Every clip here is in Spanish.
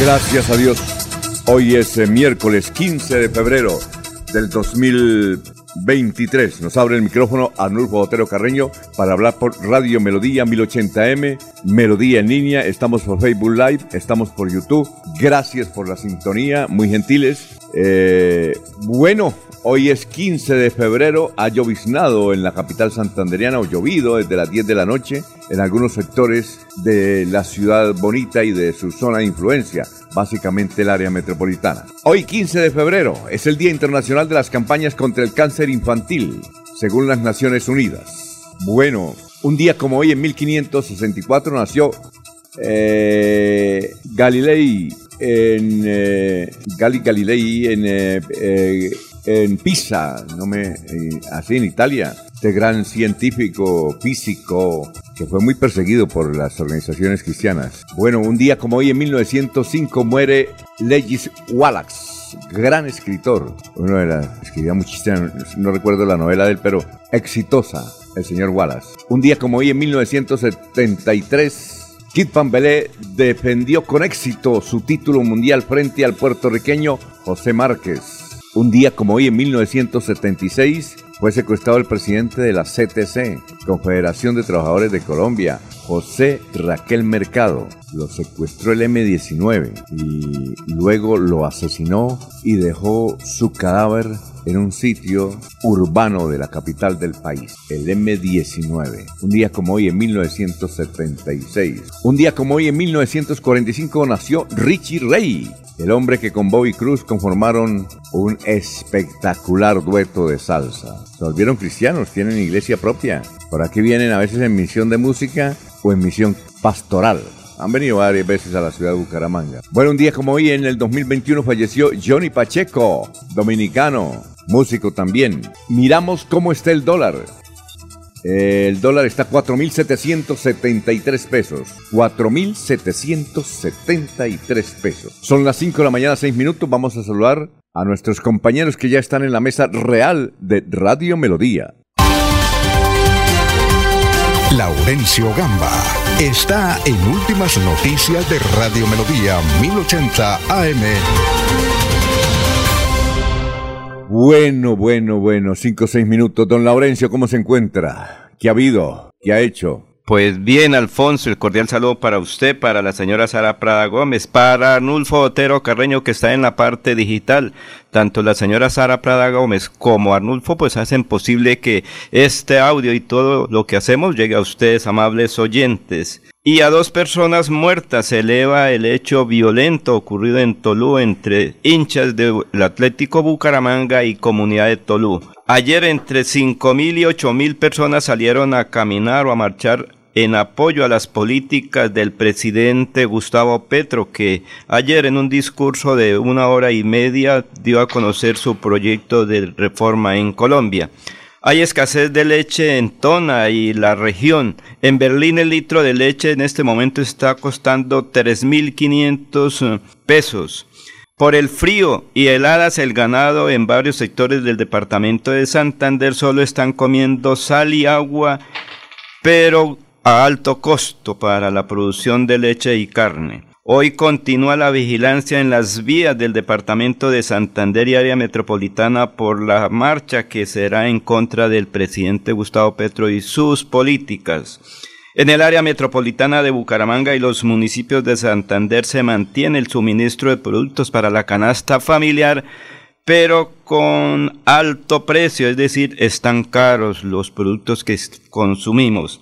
Gracias a Dios. Hoy es eh, miércoles 15 de febrero del 2023. Nos abre el micrófono Arnulfo Botero Carreño para hablar por Radio Melodía 1080M, Melodía en línea. Estamos por Facebook Live, estamos por YouTube. Gracias por la sintonía, muy gentiles. Eh, bueno, hoy es 15 de febrero, ha lloviznado en la capital santanderiana o llovido desde las 10 de la noche en algunos sectores de la ciudad bonita y de su zona de influencia, básicamente el área metropolitana. Hoy 15 de febrero es el Día Internacional de las Campañas contra el Cáncer Infantil, según las Naciones Unidas. Bueno, un día como hoy en 1564 nació eh, Galilei en eh, Galilei en, eh, eh, en Pisa, no me, así en Italia, este gran científico físico que fue muy perseguido por las organizaciones cristianas. Bueno, un día como hoy en 1905 muere Legis Wallace, gran escritor. Uno era, escribía muchísimo, no recuerdo la novela de él, pero exitosa, el señor Wallace. Un día como hoy en 1973 Kit Van Belé defendió con éxito su título mundial frente al puertorriqueño José Márquez. Un día como hoy en 1976 fue secuestrado el presidente de la CTC, Confederación de Trabajadores de Colombia, José Raquel Mercado. Lo secuestró el M-19 y luego lo asesinó y dejó su cadáver en un sitio urbano de la capital del país, el M19. Un día como hoy en 1976. Un día como hoy en 1945 nació Richie Ray, el hombre que con Bobby Cruz conformaron un espectacular dueto de salsa. Se volvieron cristianos, tienen iglesia propia. Por aquí vienen a veces en misión de música o en misión pastoral. Han venido varias veces a la ciudad de Bucaramanga. Bueno, un día como hoy, en el 2021, falleció Johnny Pacheco, dominicano, músico también. Miramos cómo está el dólar. El dólar está a 4.773 pesos. 4.773 pesos. Son las 5 de la mañana, 6 minutos. Vamos a saludar a nuestros compañeros que ya están en la mesa real de Radio Melodía. Laurencio Gamba está en Últimas Noticias de Radio Melodía 1080 AM. Bueno, bueno, bueno, cinco o seis minutos. Don Laurencio, ¿cómo se encuentra? ¿Qué ha habido? ¿Qué ha hecho? Pues bien, Alfonso, el cordial saludo para usted, para la señora Sara Prada Gómez, para Arnulfo Otero Carreño, que está en la parte digital. Tanto la señora Sara Prada Gómez como Arnulfo, pues hacen posible que este audio y todo lo que hacemos llegue a ustedes, amables oyentes. Y a dos personas muertas se eleva el hecho violento ocurrido en Tolú entre hinchas del Atlético Bucaramanga y comunidad de Tolú. Ayer entre 5.000 y 8.000 personas salieron a caminar o a marchar en apoyo a las políticas del presidente Gustavo Petro, que ayer en un discurso de una hora y media dio a conocer su proyecto de reforma en Colombia. Hay escasez de leche en Tona y la región. En Berlín el litro de leche en este momento está costando 3.500 eh, pesos. Por el frío y heladas el ganado en varios sectores del departamento de Santander solo están comiendo sal y agua, pero a alto costo para la producción de leche y carne. Hoy continúa la vigilancia en las vías del departamento de Santander y área metropolitana por la marcha que será en contra del presidente Gustavo Petro y sus políticas. En el área metropolitana de Bucaramanga y los municipios de Santander se mantiene el suministro de productos para la canasta familiar, pero con alto precio, es decir, están caros los productos que consumimos.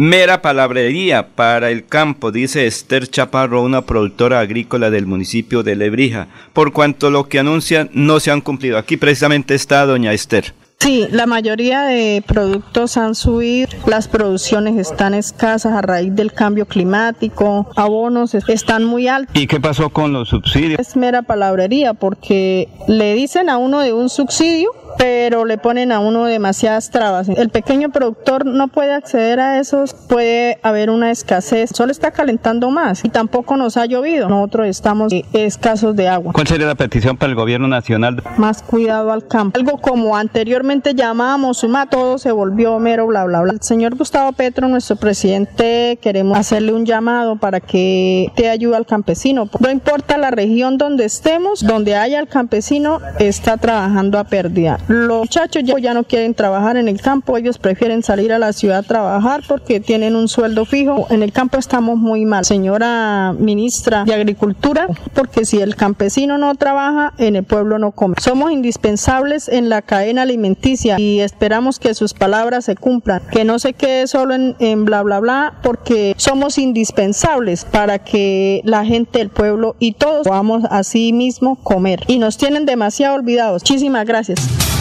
Mera palabrería para el campo, dice Esther Chaparro, una productora agrícola del municipio de Lebrija, por cuanto lo que anuncian no se han cumplido. Aquí precisamente está doña Esther. Sí, la mayoría de productos han subido, las producciones están escasas a raíz del cambio climático, abonos están muy altos. ¿Y qué pasó con los subsidios? Es mera palabrería porque le dicen a uno de un subsidio pero le ponen a uno demasiadas trabas. El pequeño productor no puede acceder a esos, puede haber una escasez, solo está calentando más y tampoco nos ha llovido. Nosotros estamos escasos de agua. ¿Cuál sería la petición para el gobierno nacional? Más cuidado al campo. Algo como anteriormente llamábamos suma, todo se volvió mero bla bla bla. El señor Gustavo Petro, nuestro presidente, queremos hacerle un llamado para que te ayude al campesino. No importa la región donde estemos, donde haya el campesino, está trabajando a pérdida. Los muchachos ya, no quieren trabajar en el campo, ellos prefieren salir a la ciudad a trabajar porque tienen un sueldo fijo. En el campo estamos muy mal. Señora ministra de Agricultura, porque si el campesino no trabaja, en el pueblo no come. Somos indispensables en la cadena alimenticia y esperamos que sus palabras se cumplan, que no se quede solo en, en bla bla bla, porque somos indispensables para que la gente del pueblo y todos podamos así mismo comer. Y nos tienen demasiado olvidados. Muchísimas gracias.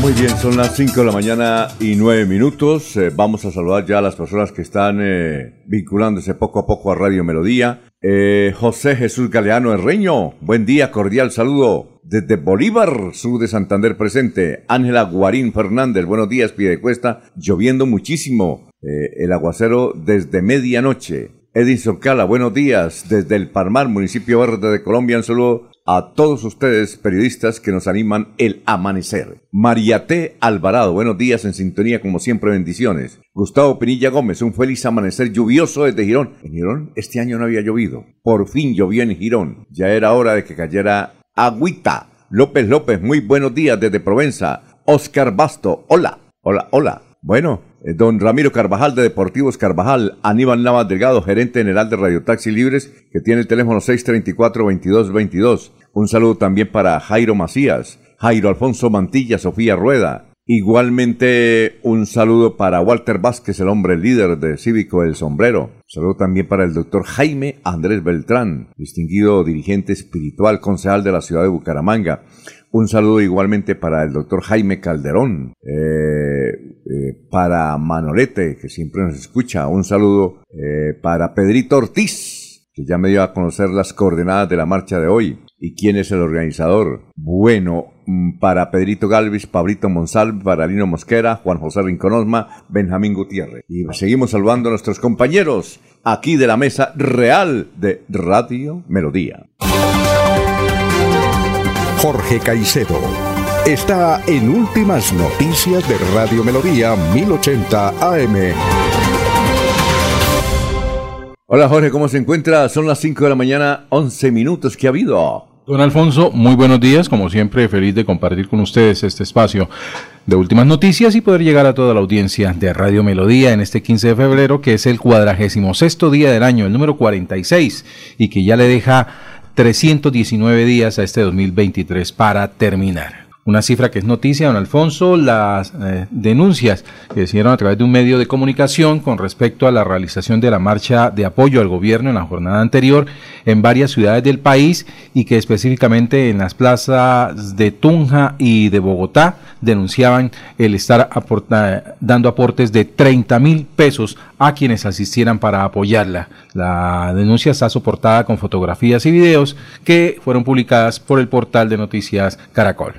Muy bien, son las 5 de la mañana y 9 minutos. Eh, vamos a saludar ya a las personas que están eh, vinculándose poco a poco a Radio Melodía. Eh, José Jesús Galeano Herreño, buen día, cordial saludo. Desde Bolívar, sur de Santander presente. Ángela Guarín Fernández, buenos días, cuesta, lloviendo muchísimo. el aguacero desde medianoche. Edison Cala, buenos días. Desde el Parmar, municipio verde de Colombia, un saludo a todos ustedes, periodistas que nos animan el amanecer. María T. Alvarado, buenos días en sintonía, como siempre, bendiciones. Gustavo Pinilla Gómez, un feliz amanecer lluvioso desde Girón. En Girón este año no había llovido. Por fin llovió en Girón. Ya era hora de que cayera agüita. López López, muy buenos días desde Provenza. Oscar Basto, hola, hola, hola. Bueno, don Ramiro Carvajal de Deportivos Carvajal, Aníbal Navas Delgado, gerente general de Radio Taxi Libres, que tiene el teléfono 634-2222. Un saludo también para Jairo Macías, Jairo Alfonso Mantilla, Sofía Rueda. Igualmente un saludo para Walter Vázquez, el hombre líder de Cívico El Sombrero. saludo también para el doctor Jaime Andrés Beltrán, distinguido dirigente espiritual, concejal de la ciudad de Bucaramanga. Un saludo igualmente para el doctor Jaime Calderón, eh, eh, para Manolete, que siempre nos escucha. Un saludo eh, para Pedrito Ortiz, que ya me dio a conocer las coordenadas de la marcha de hoy. ¿Y quién es el organizador? Bueno, mm, para Pedrito Galvis, Pablito Monsalve, para Lino Mosquera, Juan José Rinconosma, Benjamín Gutiérrez. Y seguimos saludando a nuestros compañeros aquí de la mesa real de Radio Melodía. Jorge Caicedo. Está en Últimas Noticias de Radio Melodía 1080 AM. Hola Jorge, ¿cómo se encuentra? Son las 5 de la mañana, 11 minutos que ha habido. Don Alfonso, muy buenos días, como siempre feliz de compartir con ustedes este espacio de últimas noticias y poder llegar a toda la audiencia de Radio Melodía en este 15 de febrero, que es el cuadragésimo sexto día del año, el número 46, y que ya le deja 319 días a este 2023 para terminar. Una cifra que es noticia, don Alfonso, las eh, denuncias que se hicieron a través de un medio de comunicación con respecto a la realización de la marcha de apoyo al gobierno en la jornada anterior en varias ciudades del país y que específicamente en las plazas de Tunja y de Bogotá denunciaban el estar dando aportes de 30 mil pesos a quienes asistieran para apoyarla. La denuncia está soportada con fotografías y videos que fueron publicadas por el portal de noticias Caracol.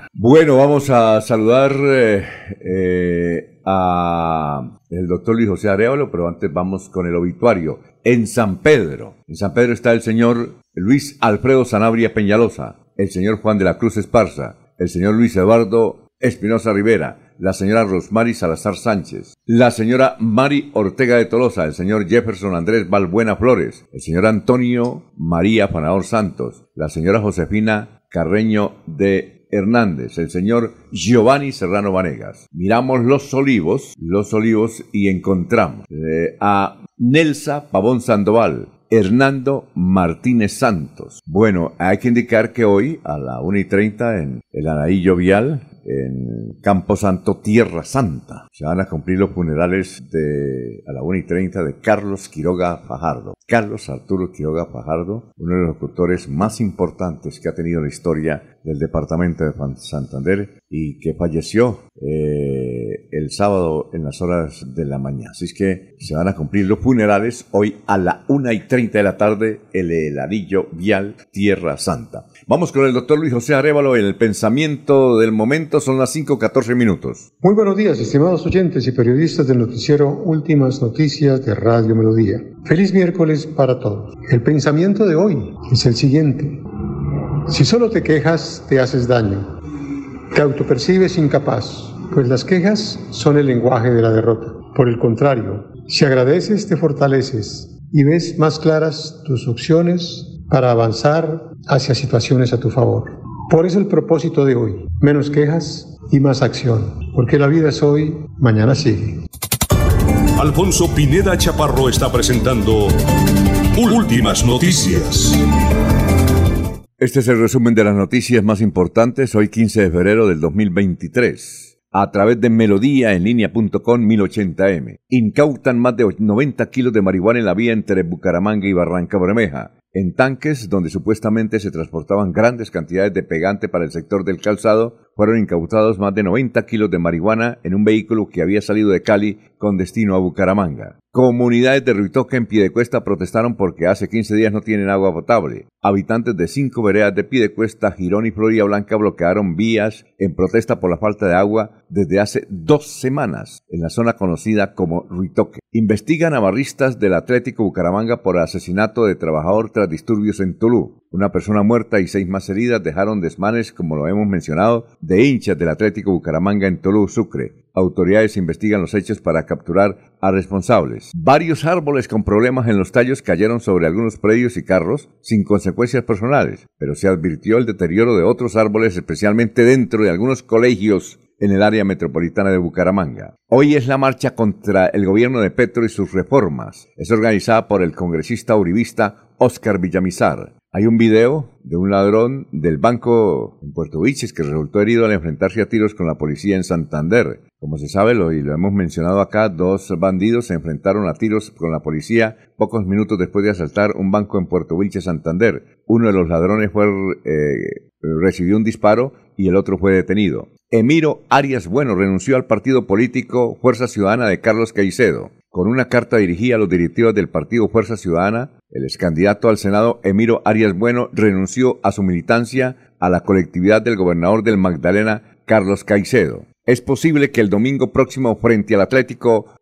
Vamos a saludar eh, eh, a el doctor Luis José Arevalo, pero antes vamos con el obituario. En San Pedro, en San Pedro está el señor Luis Alfredo Sanabria Peñalosa, el señor Juan de la Cruz Esparza, el señor Luis Eduardo Espinosa Rivera, la señora Rosmary Salazar Sánchez, la señora Mari Ortega de Tolosa, el señor Jefferson Andrés Balbuena Flores, el señor Antonio María Panador Santos, la señora Josefina Carreño de Hernández, el señor Giovanni Serrano Vanegas. Miramos los olivos, los olivos y encontramos eh, a Nelsa Pavón Sandoval, Hernando Martínez Santos. Bueno, hay que indicar que hoy a la 1 y 30 en el Anaillo Vial en Campo Santo, Tierra Santa. Se van a cumplir los funerales de, a la 1 y 30 de Carlos Quiroga Fajardo. Carlos Arturo Quiroga Fajardo, uno de los locutores más importantes que ha tenido la historia del departamento de Santander y que falleció eh, el sábado en las horas de la mañana. Así es que se van a cumplir los funerales hoy a la 1 y 30 de la tarde, el heladillo vial Tierra Santa. Vamos con el doctor Luis José Arevalo en el pensamiento del momento, son las 5.14 minutos. Muy buenos días, estimados oyentes y periodistas del noticiero Últimas Noticias de Radio Melodía. Feliz miércoles para todos. El pensamiento de hoy es el siguiente. Si solo te quejas, te haces daño. Te autopercibes incapaz, pues las quejas son el lenguaje de la derrota. Por el contrario, si agradeces, te fortaleces y ves más claras tus opciones para avanzar hacia situaciones a tu favor. Por eso el propósito de hoy, menos quejas y más acción, porque la vida es hoy, mañana sigue. Alfonso Pineda Chaparro está presentando Últimas Noticias. Este es el resumen de las noticias más importantes hoy 15 de febrero del 2023. A través de melodía en línea.com 1080m. Incautan más de 90 kilos de marihuana en la vía entre Bucaramanga y Barranca Bermeja. En tanques donde supuestamente se transportaban grandes cantidades de pegante para el sector del calzado, fueron incautados más de 90 kilos de marihuana en un vehículo que había salido de Cali con destino a Bucaramanga. Comunidades de Ruitoque en Piedecuesta protestaron porque hace 15 días no tienen agua potable. Habitantes de cinco veredas de Piedecuesta, Girón y Florida Blanca bloquearon vías en protesta por la falta de agua desde hace dos semanas en la zona conocida como Ruitoque. Investigan a barristas del Atlético Bucaramanga por asesinato de trabajador tras disturbios en Tulú. Una persona muerta y seis más heridas dejaron desmanes, como lo hemos mencionado, de hinchas del Atlético Bucaramanga en Tolú, Sucre. Autoridades investigan los hechos para capturar a responsables. Varios árboles con problemas en los tallos cayeron sobre algunos predios y carros sin consecuencias personales, pero se advirtió el deterioro de otros árboles, especialmente dentro de algunos colegios en el área metropolitana de Bucaramanga. Hoy es la marcha contra el gobierno de Petro y sus reformas. Es organizada por el congresista uribista Oscar Villamizar. Hay un video de un ladrón del banco en Puerto Viches que resultó herido al enfrentarse a tiros con la policía en Santander. Como se sabe, lo, y lo hemos mencionado acá, dos bandidos se enfrentaron a tiros con la policía pocos minutos después de asaltar un banco en Puerto Vilches, Santander. Uno de los ladrones fue, eh, recibió un disparo y el otro fue detenido. Emiro Arias Bueno renunció al partido político Fuerza Ciudadana de Carlos Caicedo. Con una carta dirigida a los directivos del partido Fuerza Ciudadana, el ex candidato al Senado Emiro Arias Bueno renunció a su militancia a la colectividad del gobernador del Magdalena, Carlos Caicedo. Es posible que el domingo próximo frente al Atlético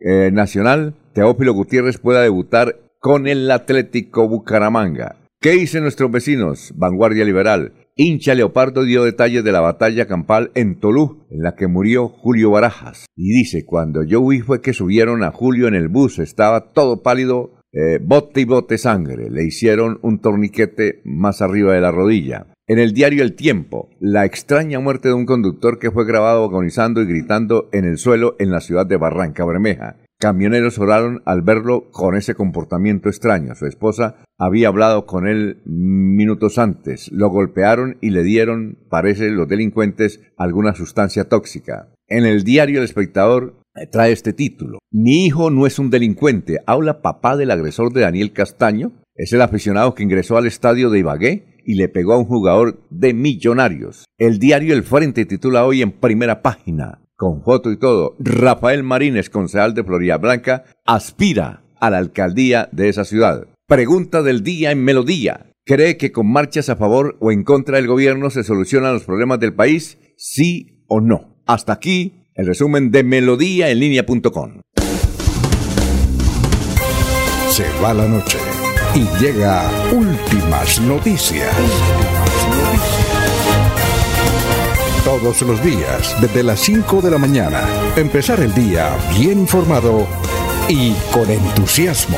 eh, Nacional, Teófilo Gutiérrez pueda debutar con el Atlético Bucaramanga. ¿Qué dicen nuestros vecinos? Vanguardia Liberal. Hincha Leopardo dio detalles de la batalla campal en Tolú, en la que murió Julio Barajas. Y dice, cuando yo vi fue que subieron a Julio en el bus, estaba todo pálido, eh, bote y bote sangre. Le hicieron un torniquete más arriba de la rodilla. En el diario El Tiempo, la extraña muerte de un conductor que fue grabado agonizando y gritando en el suelo en la ciudad de Barranca Bermeja. Camioneros oraron al verlo con ese comportamiento extraño. Su esposa había hablado con él minutos antes. Lo golpearon y le dieron, parece, los delincuentes alguna sustancia tóxica. En el diario El Espectador trae este título. Mi hijo no es un delincuente. Habla papá del agresor de Daniel Castaño. Es el aficionado que ingresó al estadio de Ibagué y le pegó a un jugador de millonarios. El diario El Frente titula hoy en primera página con foto y todo, Rafael Marínez, concejal de Florida Blanca, aspira a la alcaldía de esa ciudad. Pregunta del día en Melodía. ¿Cree que con marchas a favor o en contra del gobierno se solucionan los problemas del país? ¿Sí o no? Hasta aquí el resumen de Melodía en línea.com. Se va la noche y llega últimas noticias todos los días, desde las 5 de la mañana. Empezar el día bien informado y con entusiasmo.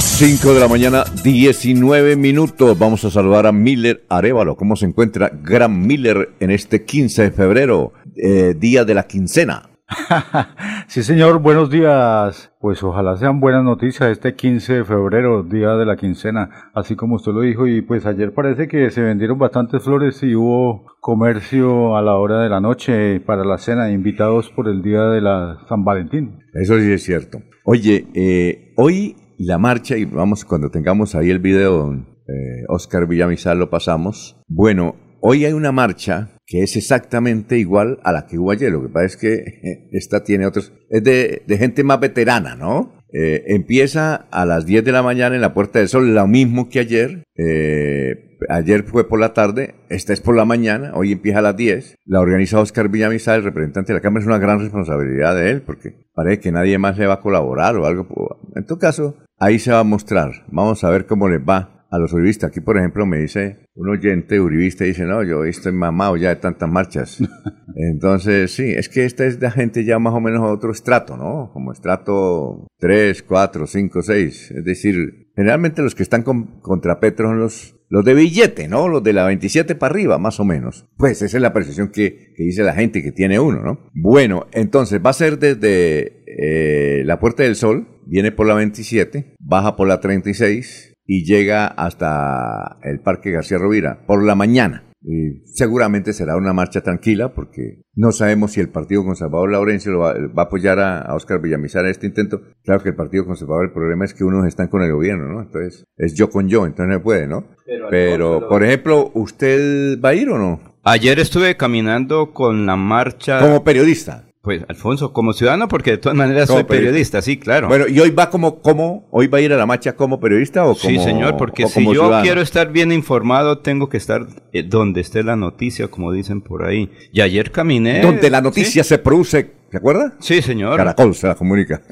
Cinco de la mañana, 19 minutos. Vamos a saludar a Miller Arevalo. ¿Cómo se encuentra Gran Miller en este 15 de febrero, eh, día de la quincena? sí, señor, buenos días. Pues ojalá sean buenas noticias este 15 de febrero, día de la quincena, así como usted lo dijo. Y pues ayer parece que se vendieron bastantes flores y hubo comercio a la hora de la noche para la cena, invitados por el día de la San Valentín. Eso sí es cierto. Oye, eh, hoy la marcha, y vamos, cuando tengamos ahí el video, eh, Oscar Villamizar lo pasamos. Bueno, hoy hay una marcha que es exactamente igual a la que hubo ayer. Lo que pasa es que esta tiene otros, es de, gente más veterana, ¿no? Eh, empieza a las 10 de la mañana en la Puerta del Sol, lo mismo que ayer. Eh, ayer fue por la tarde, esta es por la mañana, hoy empieza a las 10. La organiza Oscar Villamizar, el representante de la Cámara. Es una gran responsabilidad de él porque parece que nadie más le va a colaborar o algo. En todo caso, ahí se va a mostrar. Vamos a ver cómo les va a los uribistas. Aquí, por ejemplo, me dice un oyente uribista, dice, no, yo estoy mamado ya de tantas marchas. Entonces, sí, es que esta es la gente ya más o menos a otro estrato, ¿no? Como estrato 3, 4, 5, 6. Es decir, generalmente los que están contra Petro son los, los de billete, ¿no? Los de la 27 para arriba, más o menos. Pues esa es la percepción que, que dice la gente que tiene uno, ¿no? Bueno, entonces va a ser desde eh, la Puerta del Sol, viene por la 27, baja por la 36, y llega hasta el Parque García Rovira por la mañana. Y seguramente será una marcha tranquila porque no sabemos si el Partido Conservador Laurencio va, a apoyar a, Óscar Oscar Villamizar en este intento. Claro que el Partido Conservador, el problema es que unos están con el gobierno, ¿no? Entonces es yo con yo, entonces no puede, ¿no? Pero, por ejemplo, ¿usted va a ir o no? Ayer estuve caminando con la marcha. Como periodista. Pues, Alfonso, como ciudadano, porque de todas maneras soy periodista, sí, claro. Bueno, ¿y hoy va como, como, hoy va a ir a la marcha como periodista o como Sí, señor, porque si yo quiero estar bien informado, tengo que estar eh, donde esté la noticia, como dicen por ahí. Y ayer caminé. Donde la noticia se produce ¿Se acuerda? Sí, señor. Caracol se la comunica.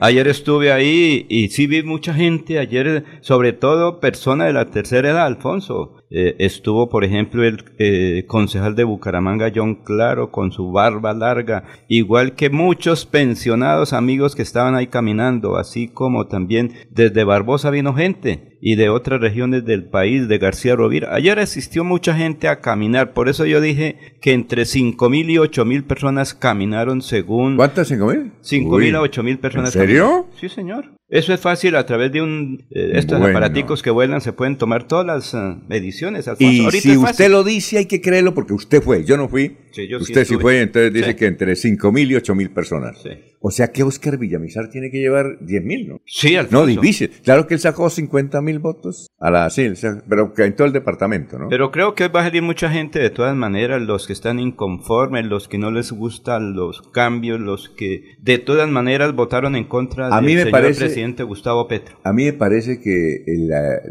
Ayer estuve ahí y sí vi mucha gente, ayer, sobre todo personas de la tercera edad, Alfonso. Eh, estuvo, por ejemplo, el eh, concejal de Bucaramanga, John Claro, con su barba larga, igual que muchos pensionados amigos que estaban ahí caminando, así como también desde Barbosa vino gente y de otras regiones del país, de García Rovira. Ayer asistió mucha gente a caminar, por eso yo dije que entre 5 mil y 8 mil personas caminaron según... ¿Cuántas? ¿5 mil? 5 mil a 8 mil personas. ¿En serio? Sí, señor. Eso es fácil, a través de un eh, estos aparaticos que vuelan se pueden tomar todas las uh, mediciones. Alfonso. Y si usted lo dice hay que creerlo porque usted fue, yo no fui. usted sí, fue, entonces dice que entre 5 mil y 8 mil personas. O sea que Oscar Villamizar tiene que llevar 10 mil, ¿no? Sí, Alfonso. No, difícil. Claro que él sacó 50 mil votos a la sí, pero que en todo el departamento, ¿no? Pero creo que va a salir mucha gente de todas maneras, los que están inconformes, los que no les gustan los cambios, los que de todas maneras votaron en contra del señor presidente Gustavo Petro. A mí me parece que, el,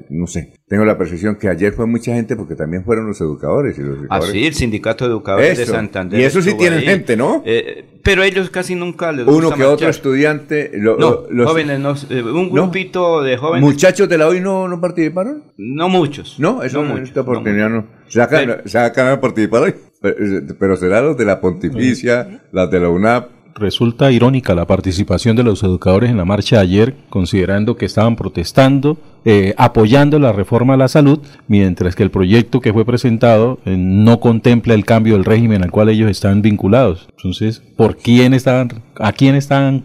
no sé, tengo la percepción que ayer fue mucha gente porque también fueron los educadores. Y los educadores. Ah, sí, el sindicato de educadores de Santander. Y eso sí tienen gente, ¿no? Eh, pero ellos casi nunca les Uno que otro estudiante. no, jóvenes, eh, un grupito de jóvenes. ¿Muchachos de la hoy no, no participaron? No muchos. No, eso no, esta oportunidad no. Se acaban de participar hoy. Pero, será los de la Pontificia, las de la UNAP, Resulta irónica la participación de los educadores en la marcha de ayer, considerando que estaban protestando, eh, apoyando la reforma a la salud, mientras que el proyecto que fue presentado eh, no contempla el cambio del régimen al cual ellos están vinculados. Entonces, ¿por quién estaban, a quién estaban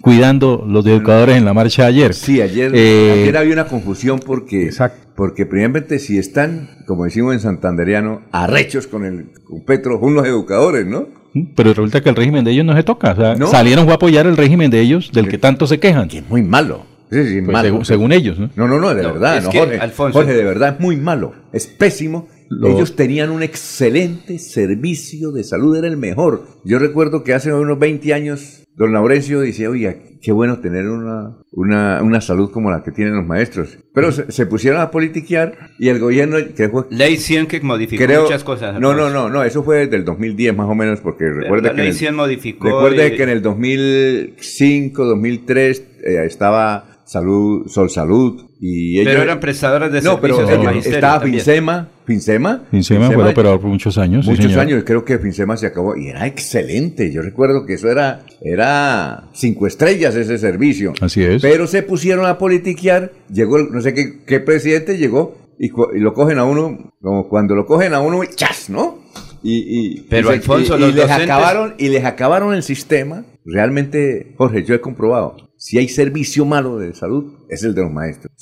cuidando los educadores en la marcha de ayer? Sí, ayer, eh, ayer había una confusión porque, exacto. porque primeramente si están, como decimos en santanderiano, arrechos con el con Petro, unos educadores, ¿no? Pero resulta que el régimen de ellos no se toca. salieron a apoyar el régimen de ellos, del que tanto se quejan. Que es muy malo. Pues según, ellos, ¿no? No, no, de verdad, Jorge, de verdad es muy malo. Es pésimo. Ellos tenían un excelente servicio de salud, era el mejor. Yo recuerdo que hace unos 20 años, don Laurencio decía, oye, qué bueno tener una, una, una, salud como la que tienen los maestros. Pero se, pusieron a politiquear y el gobierno... Que fue, Ley 100 que modificó muchas cosas. No, no, no, no, eso fue desde el 2010 más o menos, porque recuerda que... Ley 100 modificó... Recuerde que en el 2005, 2003 eh, estaba Salud, Sol Salud. Y ellos, pero eran prestadoras de no, servicios pero Estaba Finsema, Finsema. Finsema, fue operador por muchos años. Muchos años, creo que Finsema se acabó y era excelente. Yo recuerdo que eso era, era cinco estrellas ese servicio. Así es. Pero se pusieron a politiquear, llegó, no sé qué, qué presidente llegó y, lo cogen a uno, como cuando lo cogen a uno, ¡chas! ¿no? Y, Pero Alfonso, los les acabaron y les acabaron el sistema. Realmente, Jorge, yo he comprobado si hay servicio malo de salud, es el de los maestros.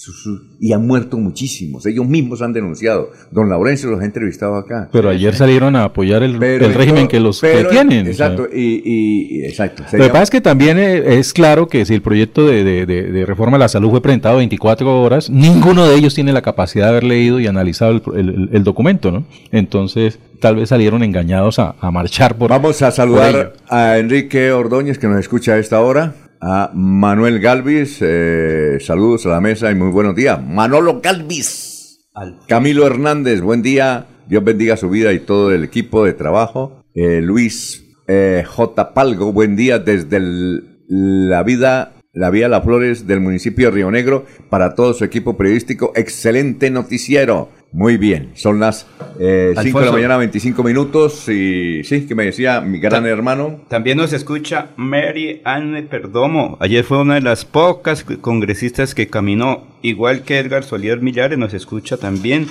Y han muerto muchísimos. Ellos mismos han denunciado. Don Laurencio los ha entrevistado acá. Pero ayer salieron a apoyar el, régimen que los tienen. Exacto. y, exacto. Lo que pasa es que también eh, es claro que si el proyecto de, reforma a la salud fue presentado 24 horas, ninguno de ellos tiene la capacidad de haber leído y analizado el, documento, ¿no? Entonces, tal vez salieron engañados a, marchar por. Vamos a saludar a Enrique Ordóñez, que nos escucha a esta hora a Manuel Galvis. Eh, saludos a la mesa y muy buenos días. Manolo Galvis. Camilo Hernández, buen día. Dios bendiga su vida y todo el equipo de trabajo. Eh, Luis eh, J. Palgo, buen día desde la vida, la Vía Las Flores del municipio de Río Negro para todo su equipo periodístico. Excelente noticiero. Muy bien, son las 5 eh, de la mañana, 25 minutos. Y sí, que me decía mi gran hermano. También nos escucha Mary Anne Perdomo. Ayer fue una de las pocas congresistas que caminó, igual que Edgar Solier Millares, nos escucha también.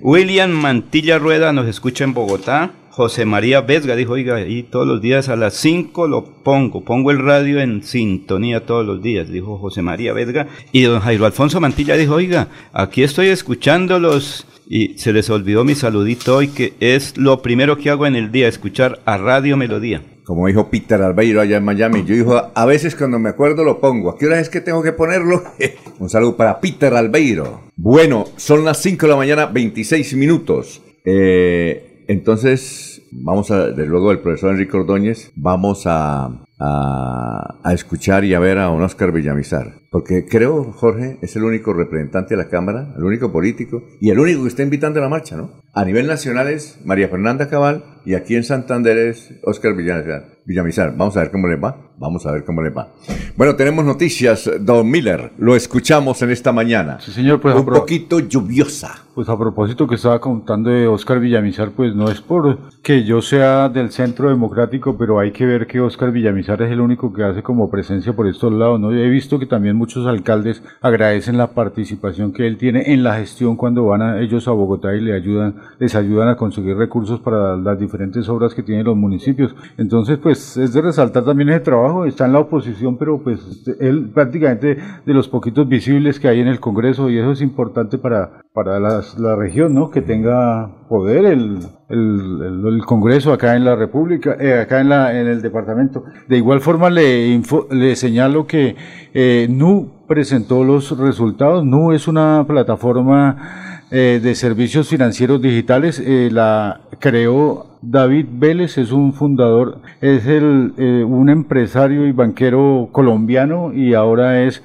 William Mantilla Rueda nos escucha en Bogotá. José María Vesga dijo, oiga, y todos los días a las 5 lo pongo, pongo el radio en sintonía todos los días, dijo José María Vesga. Y don Jairo Alfonso Mantilla dijo, oiga, aquí estoy escuchando los y se les olvidó mi saludito hoy, que es lo primero que hago en el día, escuchar a Radio Melodía. Como dijo Peter Albeiro allá en Miami, yo dijo, a veces cuando me acuerdo lo pongo. ¿A qué hora es que tengo que ponerlo? Un saludo para Peter Albeiro. Bueno, son las 5 de la mañana, 26 minutos. Eh, entonces, vamos a, desde luego, el profesor Enrique Ordóñez, vamos a, a, a, escuchar y a ver a un Oscar Villamizar. Porque creo, Jorge, es el único representante de la Cámara, el único político y el único que está invitando a la marcha, ¿no? A nivel nacional es María Fernanda Cabal y aquí en Santander es Oscar Villamizar. Vamos a ver cómo le va. Vamos a ver cómo le va. Bueno, tenemos noticias, Don Miller. Lo escuchamos en esta mañana. Sí, señor. Pues Un poquito lluviosa. Pues a propósito que estaba contando de Oscar Villamizar, pues no es por que yo sea del centro democrático, pero hay que ver que Oscar Villamizar es el único que hace como presencia por estos lados, ¿no? He visto que también muchos alcaldes agradecen la participación que él tiene en la gestión cuando van a ellos a Bogotá y le ayudan, les ayudan a conseguir recursos para las diferentes obras que tienen los municipios. Entonces, pues es de resaltar también ese trabajo, está en la oposición, pero pues él prácticamente de los poquitos visibles que hay en el Congreso y eso es importante para, para la región, ¿no? Que tenga poder el, el, Congreso acá en la República, eh, acá en, la, en el departamento. De igual forma le, le señalo que eh, NU presentó los resultados. NU es una plataforma eh, de servicios financieros digitales. Eh, la creó David Vélez, es un fundador, es el, un empresario y banquero colombiano y ahora es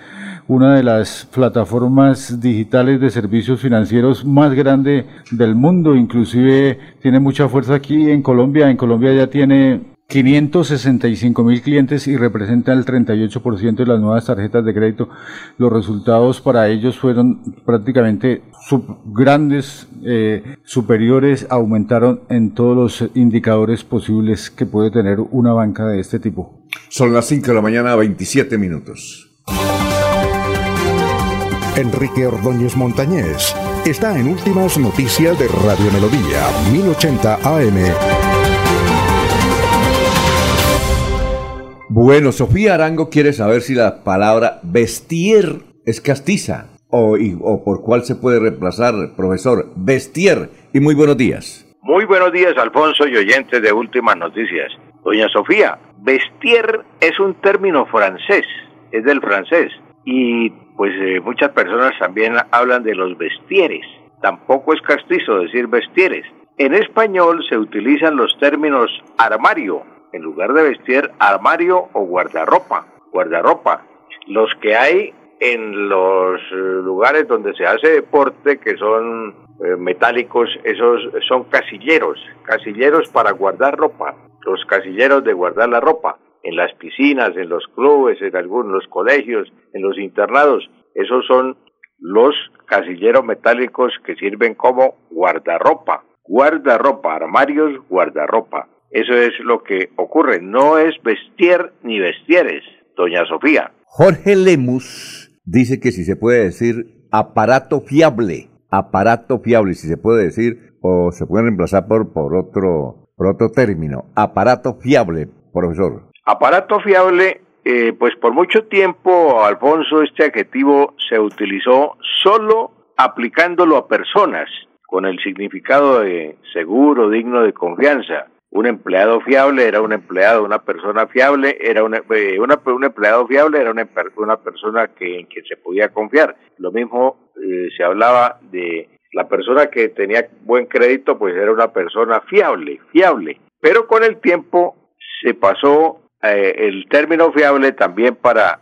una de las plataformas digitales de servicios financieros más grande del mundo, inclusive tiene mucha fuerza aquí en Colombia, en Colombia ya tiene 565 mil clientes y representa el 38% de las nuevas tarjetas de crédito. Los resultados para ellos fueron prácticamente grandes, eh, superiores, aumentaron en todos los indicadores posibles que puede tener una banca de este tipo. Son las 5 de la mañana, 27 minutos. Enrique Ordóñez Montañés está en Últimas Noticias de Radio Melodía, 1080 AM. Bueno, Sofía Arango quiere saber si la palabra vestir es castiza o, o por cuál se puede reemplazar, profesor. Vestir. Y muy buenos días. Muy buenos días, Alfonso y oyentes de Últimas Noticias. Doña Sofía, vestir es un término francés, es del francés, y pues eh, muchas personas también hablan de los vestieres. Tampoco es castizo decir vestieres. En español se utilizan los términos armario, en lugar de vestir, armario o guardarropa. Guardarropa. Los que hay en los eh, lugares donde se hace deporte, que son eh, metálicos, esos son casilleros, casilleros para guardar ropa, los casilleros de guardar la ropa. En las piscinas, en los clubes, en algunos colegios, en los internados. Esos son los casilleros metálicos que sirven como guardarropa. Guardarropa, armarios, guardarropa. Eso es lo que ocurre. No es vestir ni vestieres, doña Sofía. Jorge Lemus dice que si se puede decir aparato fiable, aparato fiable, si se puede decir, o se puede reemplazar por, por, otro, por otro término, aparato fiable, profesor. Aparato fiable, eh, pues por mucho tiempo, Alfonso, este adjetivo se utilizó solo aplicándolo a personas con el significado de seguro, digno de confianza. Un empleado fiable era un empleado, una persona fiable era una, eh, un empleado fiable era una, persona que, en quien se podía confiar. Lo mismo eh, se hablaba de la persona que tenía buen crédito, pues era una persona fiable, fiable. Pero con el tiempo se pasó eh, el término fiable también para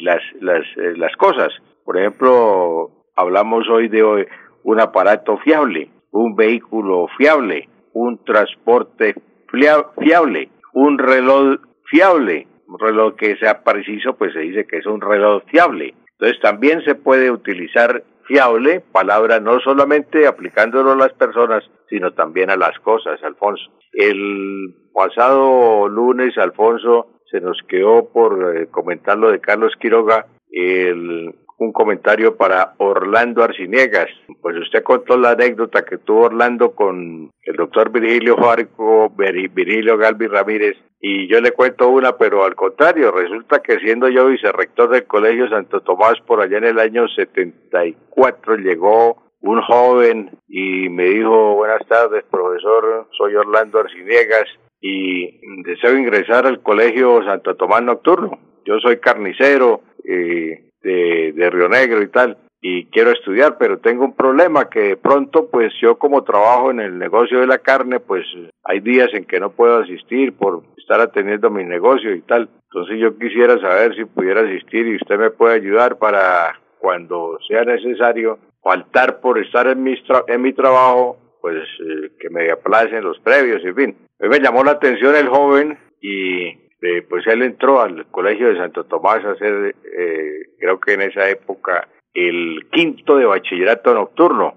las, las, las cosas. Por ejemplo, hablamos hoy de un aparato fiable, un vehículo fiable, un transporte fiable, un reloj fiable, un reloj que sea preciso, pues se dice que es un reloj fiable. Entonces también se puede utilizar fiable, palabra no solamente aplicándolo a las personas, sino también a las cosas, Alfonso. El pasado lunes, Alfonso, se nos quedó por eh, comentar lo de Carlos Quiroga, el un comentario para Orlando Arciniegas. Pues usted contó la anécdota que tuvo Orlando con el doctor Virgilio Jarco, Virgilio Galvi Ramírez, y yo le cuento una, pero al contrario, resulta que siendo yo vicerrector del Colegio Santo Tomás por allá en el año 74, llegó un joven y me dijo, buenas tardes, profesor, soy Orlando Arciniegas y deseo ingresar al Colegio Santo Tomás Nocturno. Yo soy carnicero, eh, de, de Río Negro y tal, y quiero estudiar, pero tengo un problema que de pronto, pues yo como trabajo en el negocio de la carne, pues hay días en que no puedo asistir por estar atendiendo mi negocio y tal. Entonces yo quisiera saber si pudiera asistir y usted me puede ayudar para cuando sea necesario faltar por estar en mi, en mi trabajo, pues eh, que me aplacen los previos, en fin. me llamó la atención el joven y eh, pues él entró al colegio de Santo Tomás a hacer, eh, creo que en esa época, el quinto de bachillerato nocturno.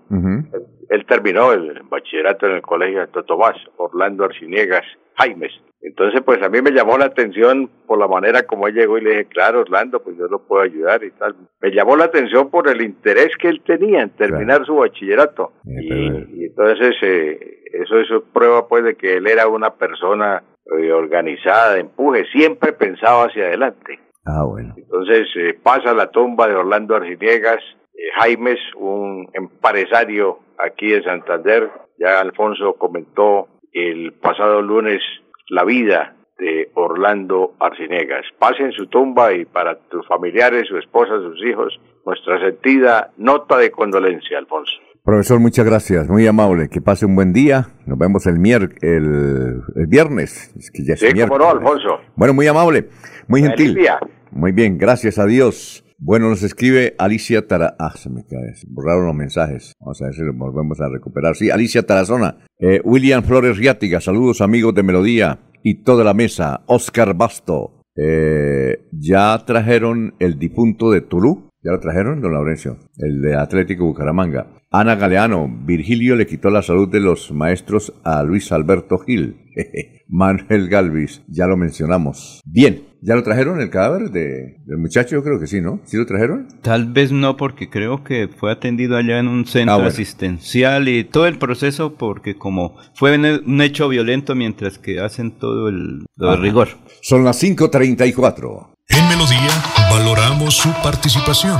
él, terminó el bachillerato en el colegio de Santo Tomás, Orlando Arciniegas Jaimes. Entonces, pues a mí me llamó la atención por la manera como él llegó y le dije, claro, Orlando, pues yo lo puedo ayudar y tal. Me llamó la atención por el interés que él tenía en terminar su bachillerato. y, entonces, eh, eso, eso prueba pues de que él era una persona eh, organizada, de empuje, siempre pensaba hacia adelante. Ah, bueno. Entonces eh, pasa la tumba de Orlando Arciniegas, eh, Jaimes, un empresario aquí de Santander, ya Alfonso comentó el pasado lunes la vida de Orlando Arciniegas. Pase en su tumba y para tus familiares, su esposa, sus hijos, nuestra sentida nota de condolencia, Alfonso. Profesor, muchas gracias, muy amable. Que pase un buen día. Nos vemos el, mier el, viernes. Es que ya sí, cómo no, Alfonso. Bueno, muy amable, muy gentil. Muy bien, gracias a Dios. Bueno, nos escribe Alicia Tara... Ah, se me cae, se borraron los mensajes. Vamos a ver si los volvemos a recuperar. Sí, Alicia Tarazona. Eh, William Flores Riátiga, saludos amigos de Melodía y toda la mesa. Oscar Basto. Eh, ya trajeron el difunto de Tulú. ¿Ya lo trajeron, don Laurencio? El de Atlético Bucaramanga. Ana Galeano, Virgilio le quitó la salud de los maestros a Luis Alberto Gil. Manuel Galvis, ya lo mencionamos. Bien, ¿ya lo trajeron el cadáver de, del muchacho? Yo creo que sí, ¿no? ¿Sí lo trajeron? Tal vez no, porque creo que fue atendido allá en un centro ah, asistencial y todo el proceso, porque como fue un hecho violento mientras que hacen todo el, rigor. Son las 5.34. En Melodía valoramos su participación.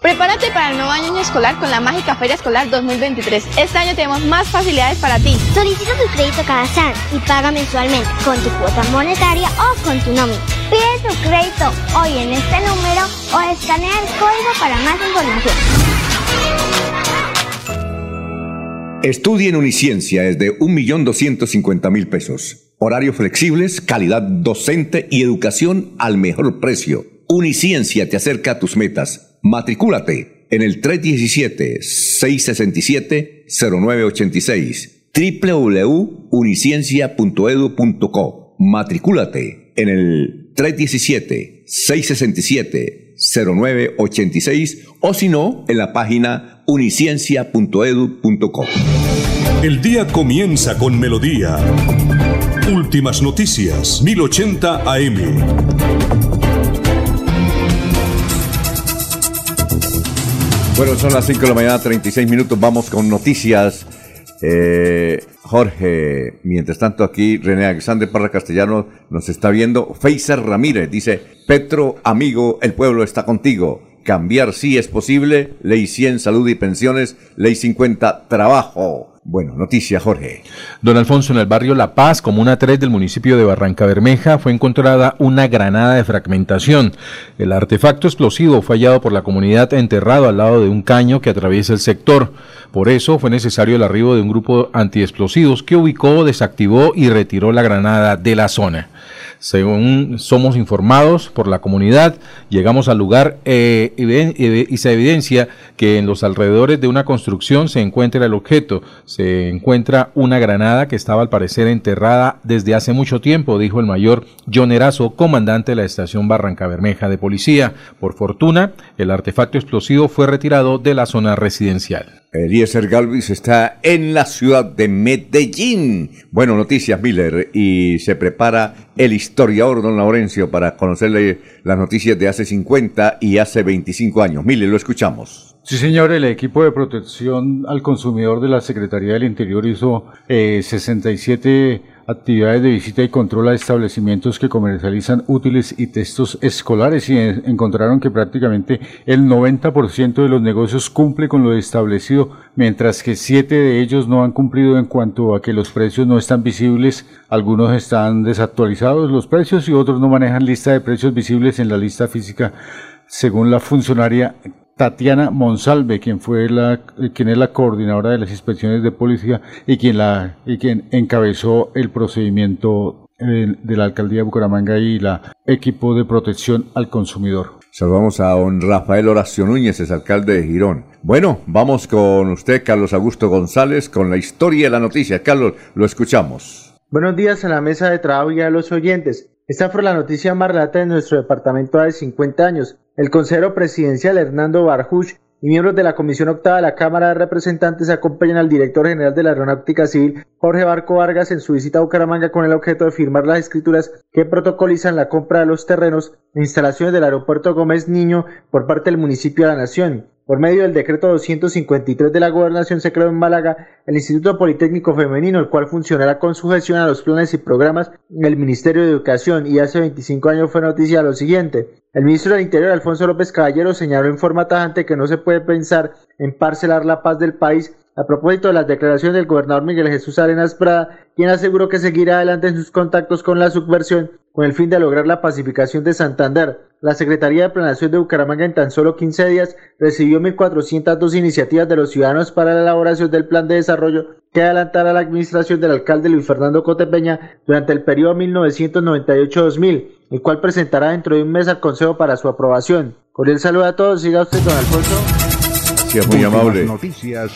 Prepárate para el nuevo año escolar con la mágica Feria Escolar 2023. Este año tenemos más facilidades para ti. Solicita tu crédito cada SAN y paga mensualmente con tu cuota monetaria o con tu nómina. Pide tu crédito hoy en este número o escanea el código para más información. Estudie en Uniciencia es de 1.250.000 pesos. Horarios flexibles, calidad docente y educación al mejor precio. Uniciencia te acerca a tus metas. Matricúlate en el 317-667-0986 www.uniciencia.edu.co. Matricúlate en el 317-667-0986 o si no, en la página uniciencia.edu.co. El día comienza con melodía. Últimas noticias, 1080 AM. Bueno, son las 5 de la mañana, 36 minutos. Vamos con noticias. Eh, Jorge, mientras tanto aquí René Alexander Parra Castellano nos está viendo. Feiser Ramírez dice, Petro, amigo, el pueblo está contigo. Cambiar sí es posible. Ley 100, salud y pensiones. Ley 50, trabajo. Bueno, noticia, Jorge. Don Alfonso, en el barrio La Paz, comuna 3 del municipio de Barranca Bermeja, fue encontrada una granada de fragmentación. El artefacto explosivo fue hallado por la comunidad enterrado al lado de un caño que atraviesa el sector. Por eso fue necesario el arribo de un grupo antiexplosivos que ubicó, desactivó y retiró la granada de la zona. Según somos informados por la comunidad, llegamos al lugar eh, y se evidencia que en los alrededores de una construcción se encuentra el objeto. Se encuentra una granada que estaba al parecer enterrada desde hace mucho tiempo, dijo el mayor John Erazo, comandante de la estación Barranca Bermeja de policía. Por fortuna, el artefacto explosivo fue retirado de la zona residencial. Eliezer Galvis está en la ciudad de Medellín. Bueno, noticias Miller y se prepara el historiador don Laurencio para conocerle las noticias de hace 50 y hace 25 años. Miller, lo escuchamos. Sí, señor, el equipo de protección al consumidor de la Secretaría del Interior hizo eh, 67 actividades de visita y control a establecimientos que comercializan útiles y textos escolares y encontraron que prácticamente el 90% de los negocios cumple con lo establecido, mientras que 7 de ellos no han cumplido en cuanto a que los precios no están visibles, algunos están desactualizados los precios y otros no manejan lista de precios visibles en la lista física según la funcionaria Tatiana Monsalve, quien fue la, quien es la coordinadora de las inspecciones de policía y quien la, y quien encabezó el procedimiento de, de la alcaldía de Bucaramanga y la equipo de protección al consumidor. Saludamos a don Rafael Horacio Núñez, es alcalde de Girón. Bueno, vamos con usted, Carlos Augusto González, con la historia de la noticia. Carlos, lo escuchamos. Buenos días a la mesa de trabajo y a los oyentes. Esta fue la noticia más relata de nuestro departamento hace 50 años. El consejero presidencial Hernando Barjuch y miembros de la Comisión Octava de la Cámara de Representantes acompañan al director general de la Aeronáutica Civil, Jorge Barco Vargas, en su visita a Bucaramanga con el objeto de firmar las escrituras que protocolizan la compra de los terrenos e instalaciones del aeropuerto Gómez Niño por parte del municipio de la Nación. Por medio del decreto 253 de la Gobernación se creó en Málaga el Instituto Politécnico Femenino, el cual funcionará con sujeción a los planes y programas del Ministerio de Educación y hace 25 años fue noticia lo siguiente. El ministro del Interior, Alfonso López Caballero, señaló en forma tajante que no se puede pensar en parcelar la paz del país a propósito de las declaraciones del gobernador Miguel Jesús Arenas Prada, quien aseguró que seguirá adelante en sus contactos con la subversión con el fin de lograr la pacificación de Santander. La Secretaría de Planación de Bucaramanga en tan solo 15 días recibió 1.402 iniciativas de los ciudadanos para la elaboración del plan de desarrollo que adelantará la administración del alcalde Luis Fernando Cotepeña durante el periodo 1998-2000, el cual presentará dentro de un mes al Consejo para su aprobación. Cordial saludo a todos, siga usted, don Alfonso. Gracias, muy amable. Noticias,